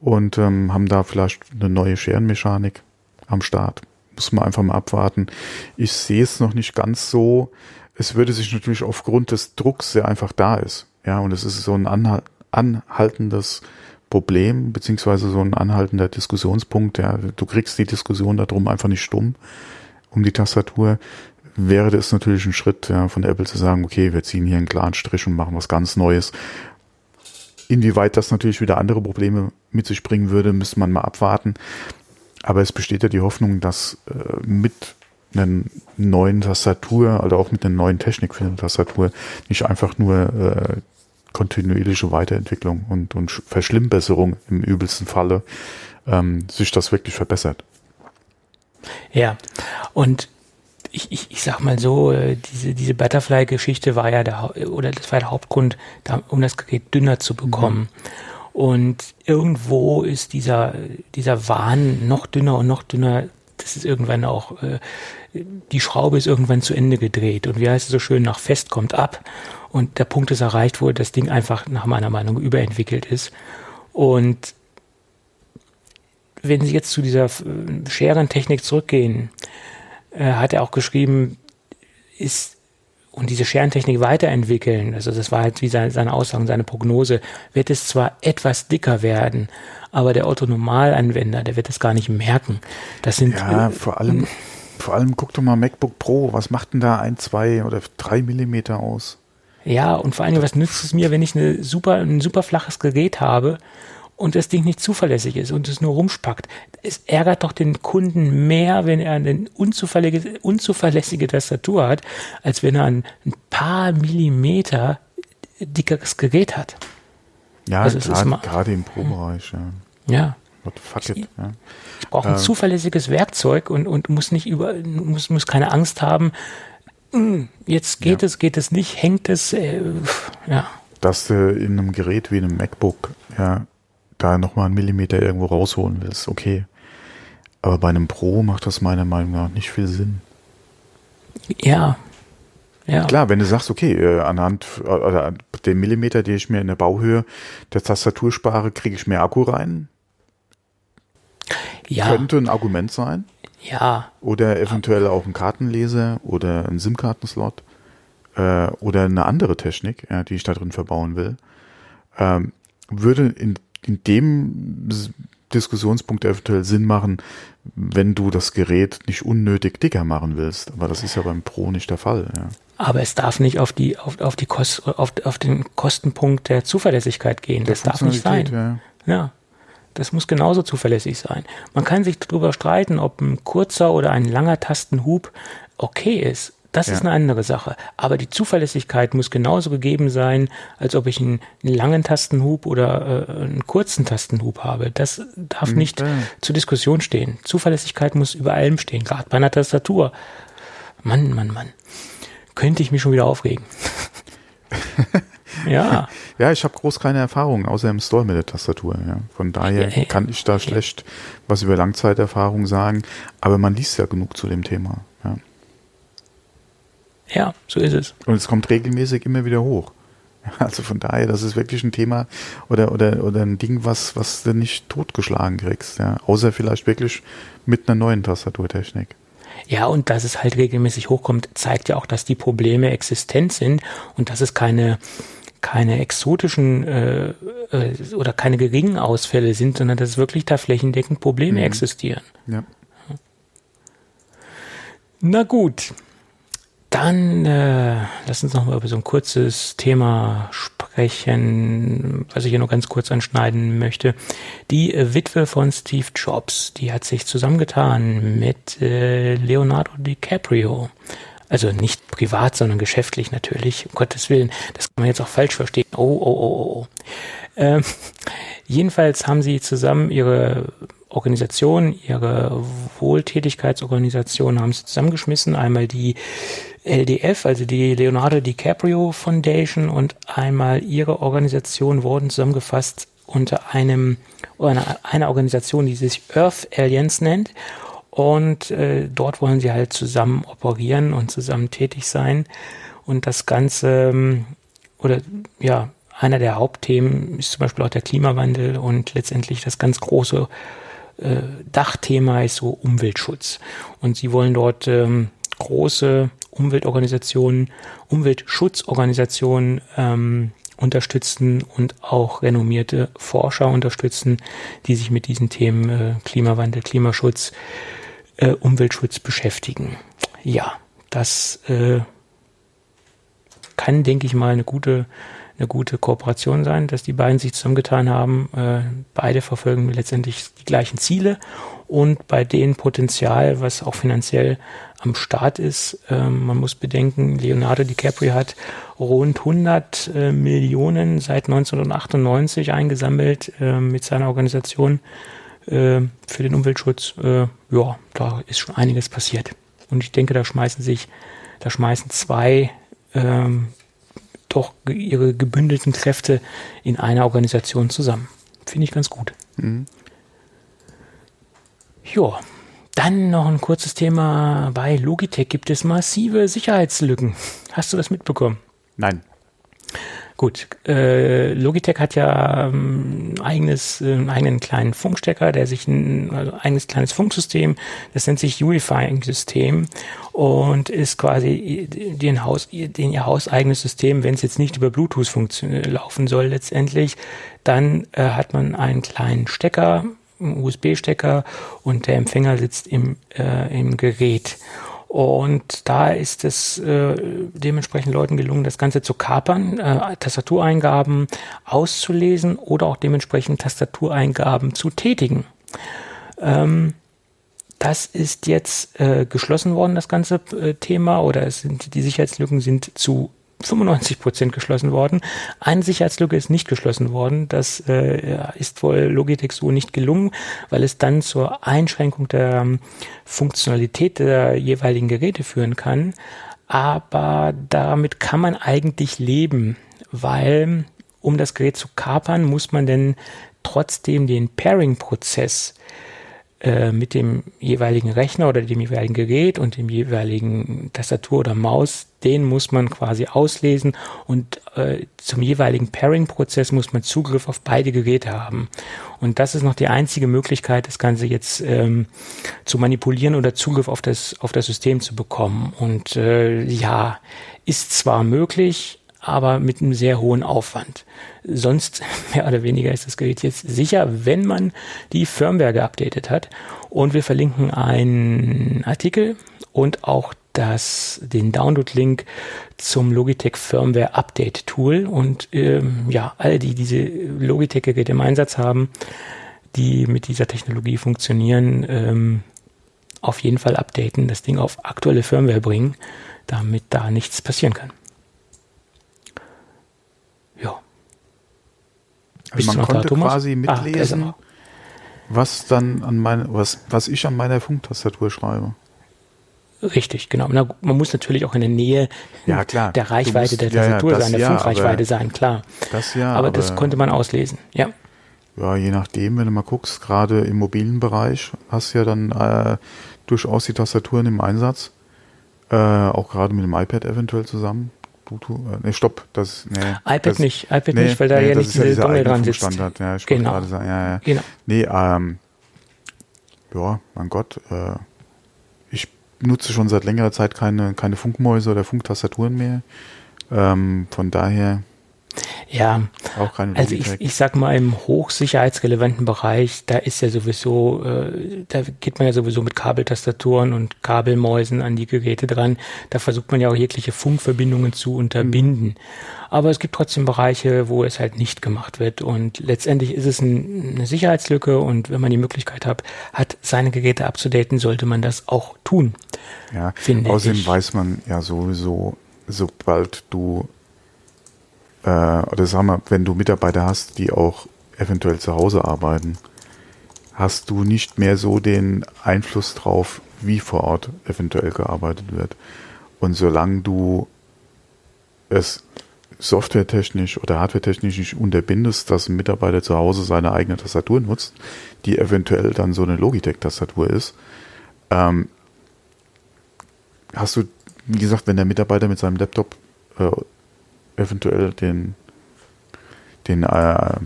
Und ähm, haben da vielleicht eine neue Scherenmechanik am Start. Muss man einfach mal abwarten. Ich sehe es noch nicht ganz so. Es würde sich natürlich aufgrund des Drucks, der einfach da ist. Ja, und es ist so ein anhal anhaltendes Problem, beziehungsweise so ein anhaltender Diskussionspunkt. Ja, du kriegst die Diskussion darum einfach nicht stumm um die Tastatur, wäre das natürlich ein Schritt ja, von Apple zu sagen, okay, wir ziehen hier einen klaren Strich und machen was ganz Neues. Inwieweit das natürlich wieder andere Probleme mit sich bringen würde, müsste man mal abwarten. Aber es besteht ja die Hoffnung, dass äh, mit einer neuen Tastatur, also auch mit einer neuen Technik für eine Tastatur, nicht einfach nur äh, kontinuierliche Weiterentwicklung und, und Verschlimmbesserung im übelsten Falle ähm, sich das wirklich verbessert. Ja, und ich, ich, ich sag mal so, äh, diese, diese Butterfly-Geschichte war ja der, oder das war der Hauptgrund, um das Gerät dünner zu bekommen. Mhm. Und irgendwo ist dieser, dieser Wahn noch dünner und noch dünner, das ist irgendwann auch, äh, die Schraube ist irgendwann zu Ende gedreht. Und wie heißt es so schön, nach fest kommt ab. Und der Punkt ist erreicht, wo das Ding einfach nach meiner Meinung überentwickelt ist. Und wenn Sie jetzt zu dieser Scherentechnik zurückgehen, äh, hat er auch geschrieben, ist und diese Scherentechnik weiterentwickeln, also das war jetzt wie seine, seine Aussage, seine Prognose, wird es zwar etwas dicker werden, aber der Autonomalanwender, der wird es gar nicht merken. Das sind ja vor allem, vor allem guck doch mal MacBook Pro, was macht denn da ein, zwei oder drei Millimeter aus? Ja, und vor allem, was nützt es mir, wenn ich eine super, ein super flaches Gerät habe und das Ding nicht zuverlässig ist und es nur rumspackt. Es ärgert doch den Kunden mehr, wenn er eine unzuverlässige, unzuverlässige Tastatur hat, als wenn er ein, ein paar Millimeter dickeres Gerät hat. Ja, also gerade im Pro-Bereich. Ja. ja. Fuck it, ja. Ich brauche ein ähm, zuverlässiges Werkzeug und, und muss nicht über, muss, muss keine Angst haben. Hm, jetzt geht ja. es, geht es nicht, hängt es, äh, ja. Dass du in einem Gerät wie einem MacBook, ja, da nochmal einen Millimeter irgendwo rausholen willst, okay. Aber bei einem Pro macht das meiner Meinung nach nicht viel Sinn. Ja. Ja. Klar, wenn du sagst, okay, äh, anhand äh, oder dem Millimeter, den ich mir in der Bauhöhe der Tastatur spare, kriege ich mehr Akku rein. Ja. Könnte ein Argument sein. Ja. Oder eventuell auch ein Kartenleser oder ein SIM-Kartenslot äh, oder eine andere Technik, ja, die ich da drin verbauen will. Ähm, würde in in dem Diskussionspunkt eventuell Sinn machen, wenn du das Gerät nicht unnötig dicker machen willst. Aber das ist ja beim Pro nicht der Fall. Ja. Aber es darf nicht auf die auf, auf die Kost, auf, auf den Kostenpunkt der Zuverlässigkeit gehen. Der das darf nicht sein. Ja. ja. Das muss genauso zuverlässig sein. Man kann sich darüber streiten, ob ein kurzer oder ein langer Tastenhub okay ist. Das ja. ist eine andere Sache. Aber die Zuverlässigkeit muss genauso gegeben sein, als ob ich einen, einen langen Tastenhub oder äh, einen kurzen Tastenhub habe. Das darf mhm. nicht zur Diskussion stehen. Zuverlässigkeit muss über allem stehen, gerade bei einer Tastatur. Mann, Mann, Mann. Könnte ich mich schon wieder aufregen. [laughs] ja. [laughs] Ja, ich habe groß keine Erfahrung, außer im Store mit der Tastatur. Ja. Von daher ja, kann ich da schlecht was über Langzeiterfahrung sagen. Aber man liest ja genug zu dem Thema. Ja. Ja, so ist es. Und es kommt regelmäßig immer wieder hoch. Also von daher, das ist wirklich ein Thema oder, oder, oder ein Ding, was, was du nicht totgeschlagen kriegst. Ja. Außer vielleicht wirklich mit einer neuen Tastaturtechnik. Ja, und dass es halt regelmäßig hochkommt, zeigt ja auch, dass die Probleme existent sind und dass es keine keine exotischen äh, äh, oder keine geringen Ausfälle sind, sondern dass wirklich da flächendeckend Probleme mhm. existieren. Ja. Na gut, dann äh, lass uns noch mal über so ein kurzes Thema sprechen, was ich hier noch ganz kurz anschneiden möchte. Die äh, Witwe von Steve Jobs, die hat sich zusammengetan mit äh, Leonardo DiCaprio. Also nicht privat, sondern geschäftlich natürlich. Um Gottes Willen, das kann man jetzt auch falsch verstehen. Oh, oh, oh, oh. oh. Ähm, [laughs] jedenfalls haben sie zusammen ihre Organisation, ihre Wohltätigkeitsorganisation haben sie zusammengeschmissen. Einmal die LDF, also die Leonardo DiCaprio Foundation und einmal ihre Organisation wurden zusammengefasst unter einem, einer, einer Organisation, die sich Earth Alliance nennt. Und äh, dort wollen sie halt zusammen operieren und zusammen tätig sein. Und das Ganze, ähm, oder ja, einer der Hauptthemen ist zum Beispiel auch der Klimawandel und letztendlich das ganz große äh, Dachthema ist so Umweltschutz. Und sie wollen dort ähm, große Umweltorganisationen, Umweltschutzorganisationen ähm, unterstützen und auch renommierte Forscher unterstützen, die sich mit diesen Themen äh, Klimawandel, Klimaschutz, äh, Umweltschutz beschäftigen. Ja, das äh, kann, denke ich mal, eine gute eine gute Kooperation sein, dass die beiden sich zusammengetan haben. Äh, beide verfolgen letztendlich die gleichen Ziele und bei denen Potenzial, was auch finanziell am Start ist. Äh, man muss bedenken, Leonardo DiCaprio hat rund 100 äh, Millionen seit 1998 eingesammelt äh, mit seiner Organisation äh, für den Umweltschutz. Äh, ja, da ist schon einiges passiert. Und ich denke, da schmeißen sich, da schmeißen zwei ähm, doch ihre gebündelten Kräfte in einer Organisation zusammen. Finde ich ganz gut. Mhm. Ja, dann noch ein kurzes Thema. Bei Logitech gibt es massive Sicherheitslücken. Hast du das mitbekommen? Nein. Gut, äh, Logitech hat ja ähm, eigenes, äh, eigenen kleinen Funkstecker, der sich ein also eigenes kleines Funksystem, das nennt sich Unifying-System und ist quasi den Haus, den ihr hauseigenes System, wenn es jetzt nicht über Bluetooth laufen soll letztendlich, dann äh, hat man einen kleinen Stecker, einen USB-Stecker und der Empfänger sitzt im, äh, im Gerät. Und da ist es äh, dementsprechend Leuten gelungen, das Ganze zu kapern, äh, Tastatureingaben auszulesen oder auch dementsprechend Tastatureingaben zu tätigen. Ähm, das ist jetzt äh, geschlossen worden, das ganze äh, Thema, oder es sind, die Sicherheitslücken sind zu 95 Prozent geschlossen worden. Eine Sicherheitslücke ist nicht geschlossen worden. Das äh, ist wohl Logitech so nicht gelungen, weil es dann zur Einschränkung der ähm, Funktionalität der jeweiligen Geräte führen kann. Aber damit kann man eigentlich leben, weil um das Gerät zu kapern, muss man denn trotzdem den Pairing-Prozess äh, mit dem jeweiligen Rechner oder dem jeweiligen Gerät und dem jeweiligen Tastatur oder Maus, den muss man quasi auslesen und äh, zum jeweiligen Pairing-Prozess muss man Zugriff auf beide Geräte haben. Und das ist noch die einzige Möglichkeit, das Ganze jetzt ähm, zu manipulieren oder Zugriff auf das, auf das System zu bekommen. Und äh, ja, ist zwar möglich, aber mit einem sehr hohen Aufwand. Sonst [laughs] mehr oder weniger ist das Gerät jetzt sicher, wenn man die Firmware geupdatet hat. Und wir verlinken einen Artikel und auch das, den Download-Link zum Logitech Firmware Update Tool. Und ähm, ja, alle, die diese Logitech-Geräte im Einsatz haben, die mit dieser Technologie funktionieren, ähm, auf jeden Fall updaten, das Ding auf aktuelle Firmware bringen, damit da nichts passieren kann. Also man konnte quasi ah, mitlesen, ah, was dann an meine, was, was ich an meiner Funktastatur schreibe. Richtig, genau. Na, man muss natürlich auch in der Nähe ja, der Reichweite musst, der Tastatur ja, sein, der ja, Funkreichweite sein, klar. Das ja. Aber, aber, das konnte man auslesen, ja. Ja, je nachdem, wenn du mal guckst, gerade im mobilen Bereich hast du ja dann äh, durchaus die Tastaturen im Einsatz. Äh, auch gerade mit dem iPad eventuell zusammen. Bluetooth, äh, ne, stopp, das, nee. iPad das, nicht, iPad nee, nicht, weil da nee, ja nicht diese ja Dongle dran sitzt. Standard, ja, ich genau. gerade sagen, ja, ja. Genau. Nee, ähm, ja, mein Gott, äh, ich nutze schon seit längerer Zeit keine, keine Funkmäuse oder Funktastaturen mehr. Ähm, von daher ja, auch keine also ich, ich sag mal im hochsicherheitsrelevanten Bereich, da ist ja sowieso, äh, da geht man ja sowieso mit Kabeltastaturen und Kabelmäusen an die Geräte dran. Da versucht man ja auch jegliche Funkverbindungen zu unterbinden. Mhm. Aber es gibt trotzdem Bereiche, wo es halt nicht gemacht wird. Und letztendlich ist es ein, eine Sicherheitslücke und wenn man die Möglichkeit hat, hat seine Geräte abzudaten, sollte man das auch tun. Ja, außerdem ich. weiß man ja sowieso, sobald du oder sag mal, wenn du Mitarbeiter hast, die auch eventuell zu Hause arbeiten, hast du nicht mehr so den Einfluss drauf, wie vor Ort eventuell gearbeitet wird. Und solange du es softwaretechnisch oder hardwaretechnisch nicht unterbindest, dass ein Mitarbeiter zu Hause seine eigene Tastatur nutzt, die eventuell dann so eine Logitech-Tastatur ist, ähm, hast du, wie gesagt, wenn der Mitarbeiter mit seinem Laptop äh, eventuell den, den äh,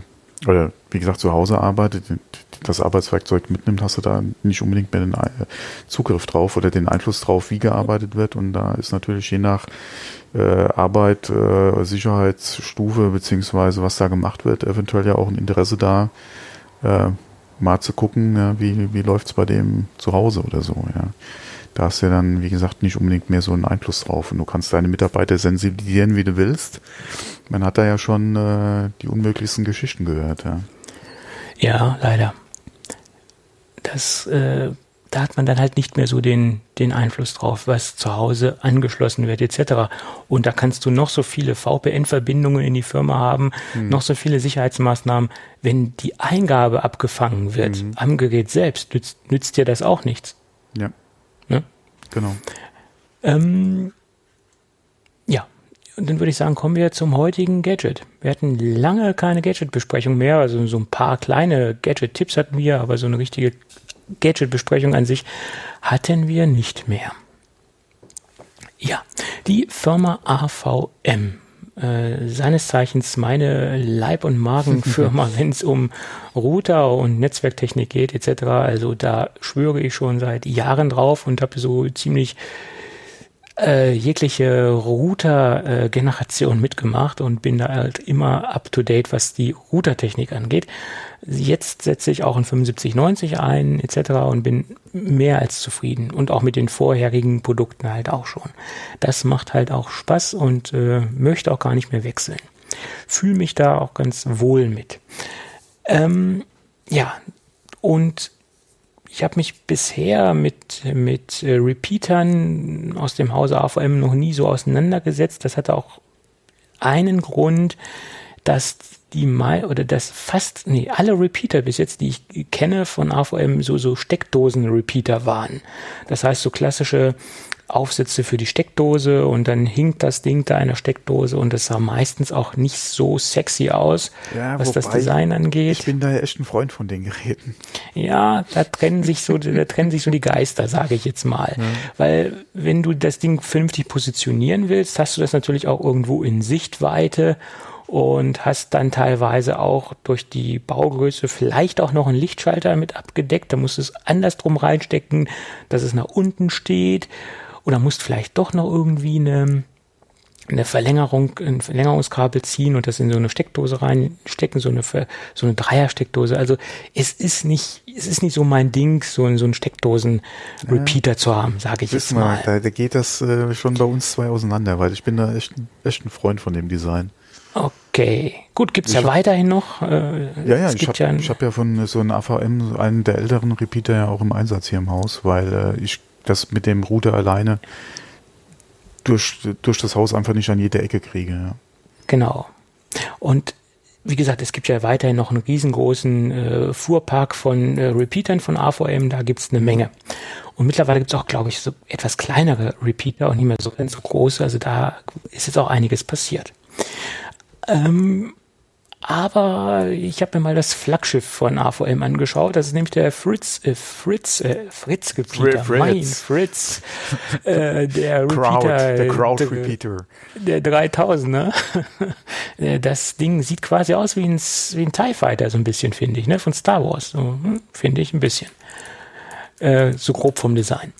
oder wie gesagt zu Hause arbeitet, das Arbeitswerkzeug mitnimmt, hast du da nicht unbedingt mehr den äh, Zugriff drauf oder den Einfluss drauf, wie gearbeitet wird. Und da ist natürlich je nach äh, Arbeit, äh, Sicherheitsstufe beziehungsweise was da gemacht wird, eventuell ja auch ein Interesse da, äh, mal zu gucken, ja, wie, wie läuft's bei dem zu Hause oder so. Ja da hast du ja dann, wie gesagt, nicht unbedingt mehr so einen Einfluss drauf. Und du kannst deine Mitarbeiter sensibilisieren, wie du willst. Man hat da ja schon äh, die unmöglichsten Geschichten gehört. Ja, ja leider. Das, äh, da hat man dann halt nicht mehr so den, den Einfluss drauf, was zu Hause angeschlossen wird, etc. Und da kannst du noch so viele VPN-Verbindungen in die Firma haben, hm. noch so viele Sicherheitsmaßnahmen. Wenn die Eingabe abgefangen wird hm. am Gerät selbst, nützt, nützt dir das auch nichts. Ja. Genau. Ähm, ja, und dann würde ich sagen, kommen wir zum heutigen Gadget. Wir hatten lange keine Gadget-Besprechung mehr, also so ein paar kleine Gadget-Tipps hatten wir, aber so eine richtige Gadget-Besprechung an sich hatten wir nicht mehr. Ja, die Firma AVM äh, seines Zeichens meine Leib- und Magenfirma, [laughs] wenn es um Router und Netzwerktechnik geht etc. Also da schwöre ich schon seit Jahren drauf und habe so ziemlich äh, jegliche Router-Generation äh, mitgemacht und bin da halt immer up to date, was die Routertechnik angeht. Jetzt setze ich auch in 7590 ein etc. und bin mehr als zufrieden und auch mit den vorherigen Produkten halt auch schon. Das macht halt auch Spaß und äh, möchte auch gar nicht mehr wechseln. Fühle mich da auch ganz wohl mit. Ähm, ja, und ich habe mich bisher mit, mit äh, Repeatern aus dem Hause AVM noch nie so auseinandergesetzt. Das hatte auch einen Grund, dass die mal oder dass fast, nee, alle Repeater bis jetzt, die ich kenne von AVM, so, so Steckdosen-Repeater waren. Das heißt, so klassische Aufsätze für die Steckdose und dann hinkt das Ding da in der Steckdose und das sah meistens auch nicht so sexy aus, ja, was das Design angeht. Ich bin da echt ein Freund von den Geräten. Ja, da trennen sich so, da trennen sich so die Geister, sage ich jetzt mal. Ja. Weil wenn du das Ding vernünftig positionieren willst, hast du das natürlich auch irgendwo in Sichtweite und hast dann teilweise auch durch die Baugröße vielleicht auch noch einen Lichtschalter mit abgedeckt. Da musst du es andersrum reinstecken, dass es nach unten steht. Oder musst vielleicht doch noch irgendwie eine, eine Verlängerung, ein Verlängerungskabel ziehen und das in so eine Steckdose reinstecken, so eine, so eine Dreiersteckdose. Also es ist nicht, es ist nicht so mein Ding, so, so einen Steckdosen-Repeater ja, zu haben, sage ich jetzt mal. Da, da geht das äh, schon bei uns zwei auseinander, weil ich bin da echt, echt ein Freund von dem Design. Okay, gut, gibt's ja hab, weiterhin noch? Äh, ja, ja, ich habe ja, hab ja von so einem AVM, einen der älteren Repeater ja auch im Einsatz hier im Haus, weil äh, ich das mit dem Router alleine durch, durch das Haus einfach nicht an jede Ecke kriege. Ja. Genau. Und wie gesagt, es gibt ja weiterhin noch einen riesengroßen äh, Fuhrpark von äh, Repeatern von AVM, da gibt's eine Menge. Und mittlerweile gibt's auch, glaube ich, so etwas kleinere Repeater und nicht mehr so ganz so große. Also da ist jetzt auch einiges passiert. Ähm, aber ich habe mir mal das Flaggschiff von AVM angeschaut. Das ist nämlich der Fritz, äh, Fritz, äh, Fritz Repeater. Fritz. Mein Fritz. Äh, der Crowd, Repeater. Der Crowd Repeater. Der 3000er. Äh, [laughs] das Ding sieht quasi aus wie ein, wie ein TIE Fighter, so ein bisschen, finde ich, ne? Von Star Wars. So, hm, finde ich ein bisschen. Äh, so grob vom Design.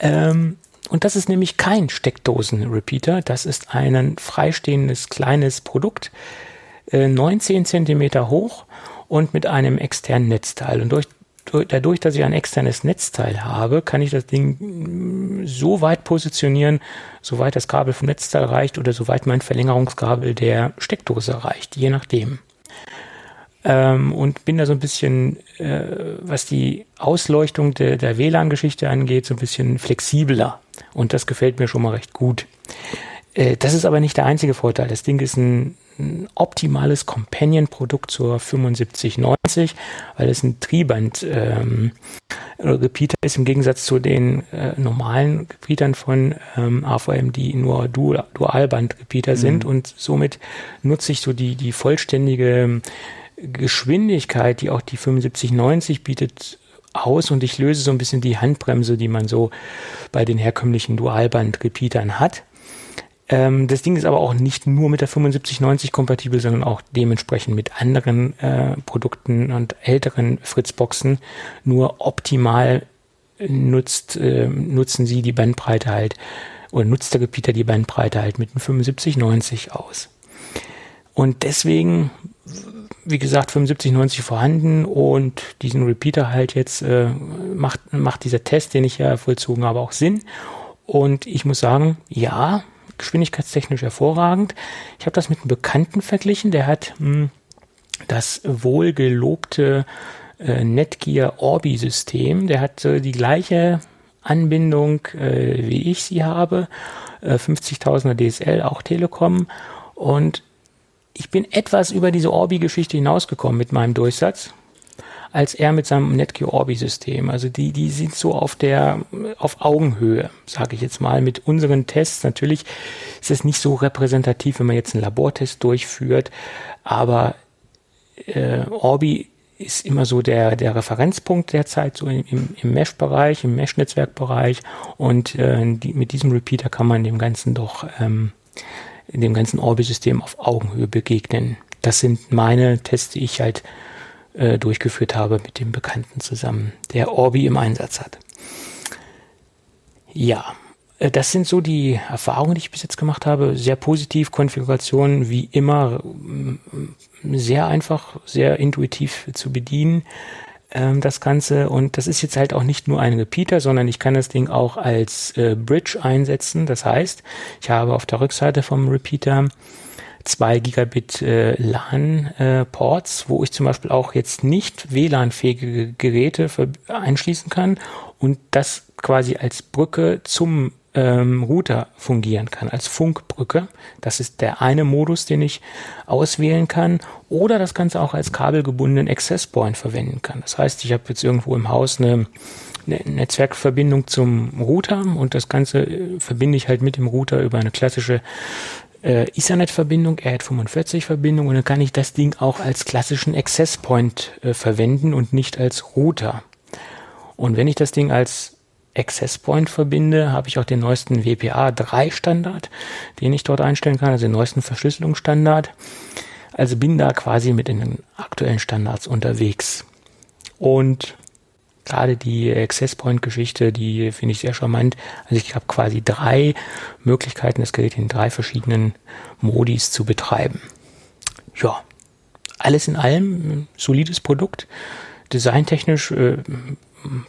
Ähm, und das ist nämlich kein Steckdosen-Repeater. Das ist ein freistehendes kleines Produkt, äh, 19 Zentimeter hoch und mit einem externen Netzteil. Und durch, durch, dadurch, dass ich ein externes Netzteil habe, kann ich das Ding mm, so weit positionieren, soweit das Kabel vom Netzteil reicht oder soweit mein Verlängerungskabel der Steckdose reicht, je nachdem ähm, und bin da so ein bisschen, äh, was die Ausleuchtung de, der WLAN-Geschichte angeht, so ein bisschen flexibler. Und das gefällt mir schon mal recht gut. Äh, das ist aber nicht der einzige Vorteil. Das Ding ist ein, ein optimales Companion-Produkt zur 7590, weil es ein Triband ähm, ist im Gegensatz zu den äh, normalen Repeatern von ähm, AVM, die nur Dual, Dualband-Repeater mhm. sind und somit nutze ich so die, die vollständige Geschwindigkeit, die auch die 7590 bietet, aus und ich löse so ein bisschen die Handbremse, die man so bei den herkömmlichen Dualband-Repeatern hat. Ähm, das Ding ist aber auch nicht nur mit der 7590 kompatibel, sondern auch dementsprechend mit anderen äh, Produkten und älteren Fritzboxen. Nur optimal nutzt, äh, nutzen sie die Bandbreite halt oder nutzt der Repeater die Bandbreite halt mit dem 7590 aus. Und deswegen wie gesagt, 75, 90 vorhanden und diesen Repeater halt jetzt äh, macht, macht dieser Test, den ich ja vollzogen habe, auch Sinn. Und ich muss sagen, ja, geschwindigkeitstechnisch hervorragend. Ich habe das mit einem Bekannten verglichen, der hat mh, hm, das wohlgelobte äh, Netgear Orbi-System. Der hat äh, die gleiche Anbindung, äh, wie ich sie habe, äh, 50.000er DSL, auch Telekom. Und ich bin etwas über diese Orbi-Geschichte hinausgekommen mit meinem Durchsatz, als er mit seinem Netgear Orbi-System. Also die, die sind so auf der, auf Augenhöhe, sage ich jetzt mal, mit unseren Tests. Natürlich ist es nicht so repräsentativ, wenn man jetzt einen Labortest durchführt, aber äh, Orbi ist immer so der, der Referenzpunkt derzeit so im, im Mesh-Bereich, im Mesh-Netzwerk-Bereich und äh, die, mit diesem Repeater kann man dem Ganzen doch ähm, in dem ganzen Orbi-System auf Augenhöhe begegnen. Das sind meine Tests, die ich halt äh, durchgeführt habe mit dem Bekannten zusammen, der Orbi im Einsatz hat. Ja, äh, das sind so die Erfahrungen, die ich bis jetzt gemacht habe. Sehr positiv, Konfiguration wie immer sehr einfach, sehr intuitiv zu bedienen ähm, das Ganze. Und das ist jetzt halt auch nicht nur ein Repeater, sondern ich kann das Ding auch als äh, Bridge einsetzen. Das heißt, ich habe auf der Rückseite vom Repeater zwei Gigabit äh, LAN-Ports, äh, wo ich zum Beispiel auch jetzt nicht WLAN-fähige Geräte einschließen kann und das quasi als Brücke zum ähm, Router fungieren kann, als Funkbrücke. Das ist der eine Modus, den ich auswählen kann. Oder das Ganze auch als kabelgebundenen Access Point verwenden kann. Das heißt, ich habe jetzt irgendwo im Haus eine, eine Netzwerkverbindung zum Router und das Ganze äh, verbinde ich halt mit dem Router über eine klassische äh, Ethernet-Verbindung, RJ45-Verbindung und dann kann ich das Ding auch als klassischen Access Point äh, verwenden und nicht als Router. Und wenn ich das Ding als Access Point verbinde, habe ich auch den neuesten WPA 3 Standard, den ich dort einstellen kann, also den neuesten Verschlüsselungsstandard. Also bin da quasi mit in den aktuellen Standards unterwegs. Und gerade die Access Point Geschichte, die finde ich sehr charmant. Also ich habe quasi drei Möglichkeiten, das Gerät in drei verschiedenen Modis zu betreiben. Ja, alles in allem solides Produkt. Designtechnisch äh,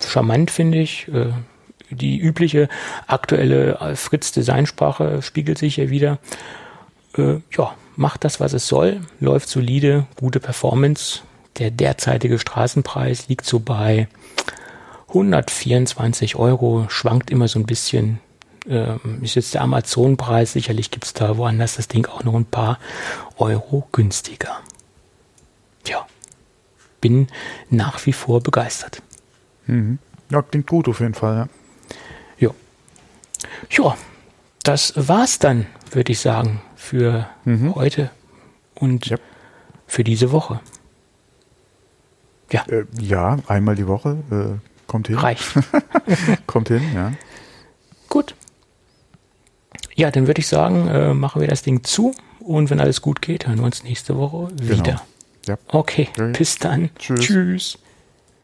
charmant finde ich. Äh, die übliche aktuelle Fritz-Designsprache spiegelt sich hier wieder. Äh, ja, macht das, was es soll, läuft solide, gute Performance. Der derzeitige Straßenpreis liegt so bei 124 Euro, schwankt immer so ein bisschen. Ähm, ist jetzt der Amazon-Preis, sicherlich gibt's da woanders das Ding auch noch ein paar Euro günstiger. Tja, bin nach wie vor begeistert. Mhm. Ja, klingt gut auf jeden Fall, ja. Ja, das war's dann, würde ich sagen, für mhm. heute und ja. für diese Woche. Ja. Äh, ja, einmal die Woche äh, kommt hin. Reicht. [laughs] kommt hin, ja. Gut. Ja, dann würde ich sagen, äh, machen wir das Ding zu und wenn alles gut geht, hören wir uns nächste Woche wieder. Genau. Ja. Okay, bis dann. Tschüss. Tschüss.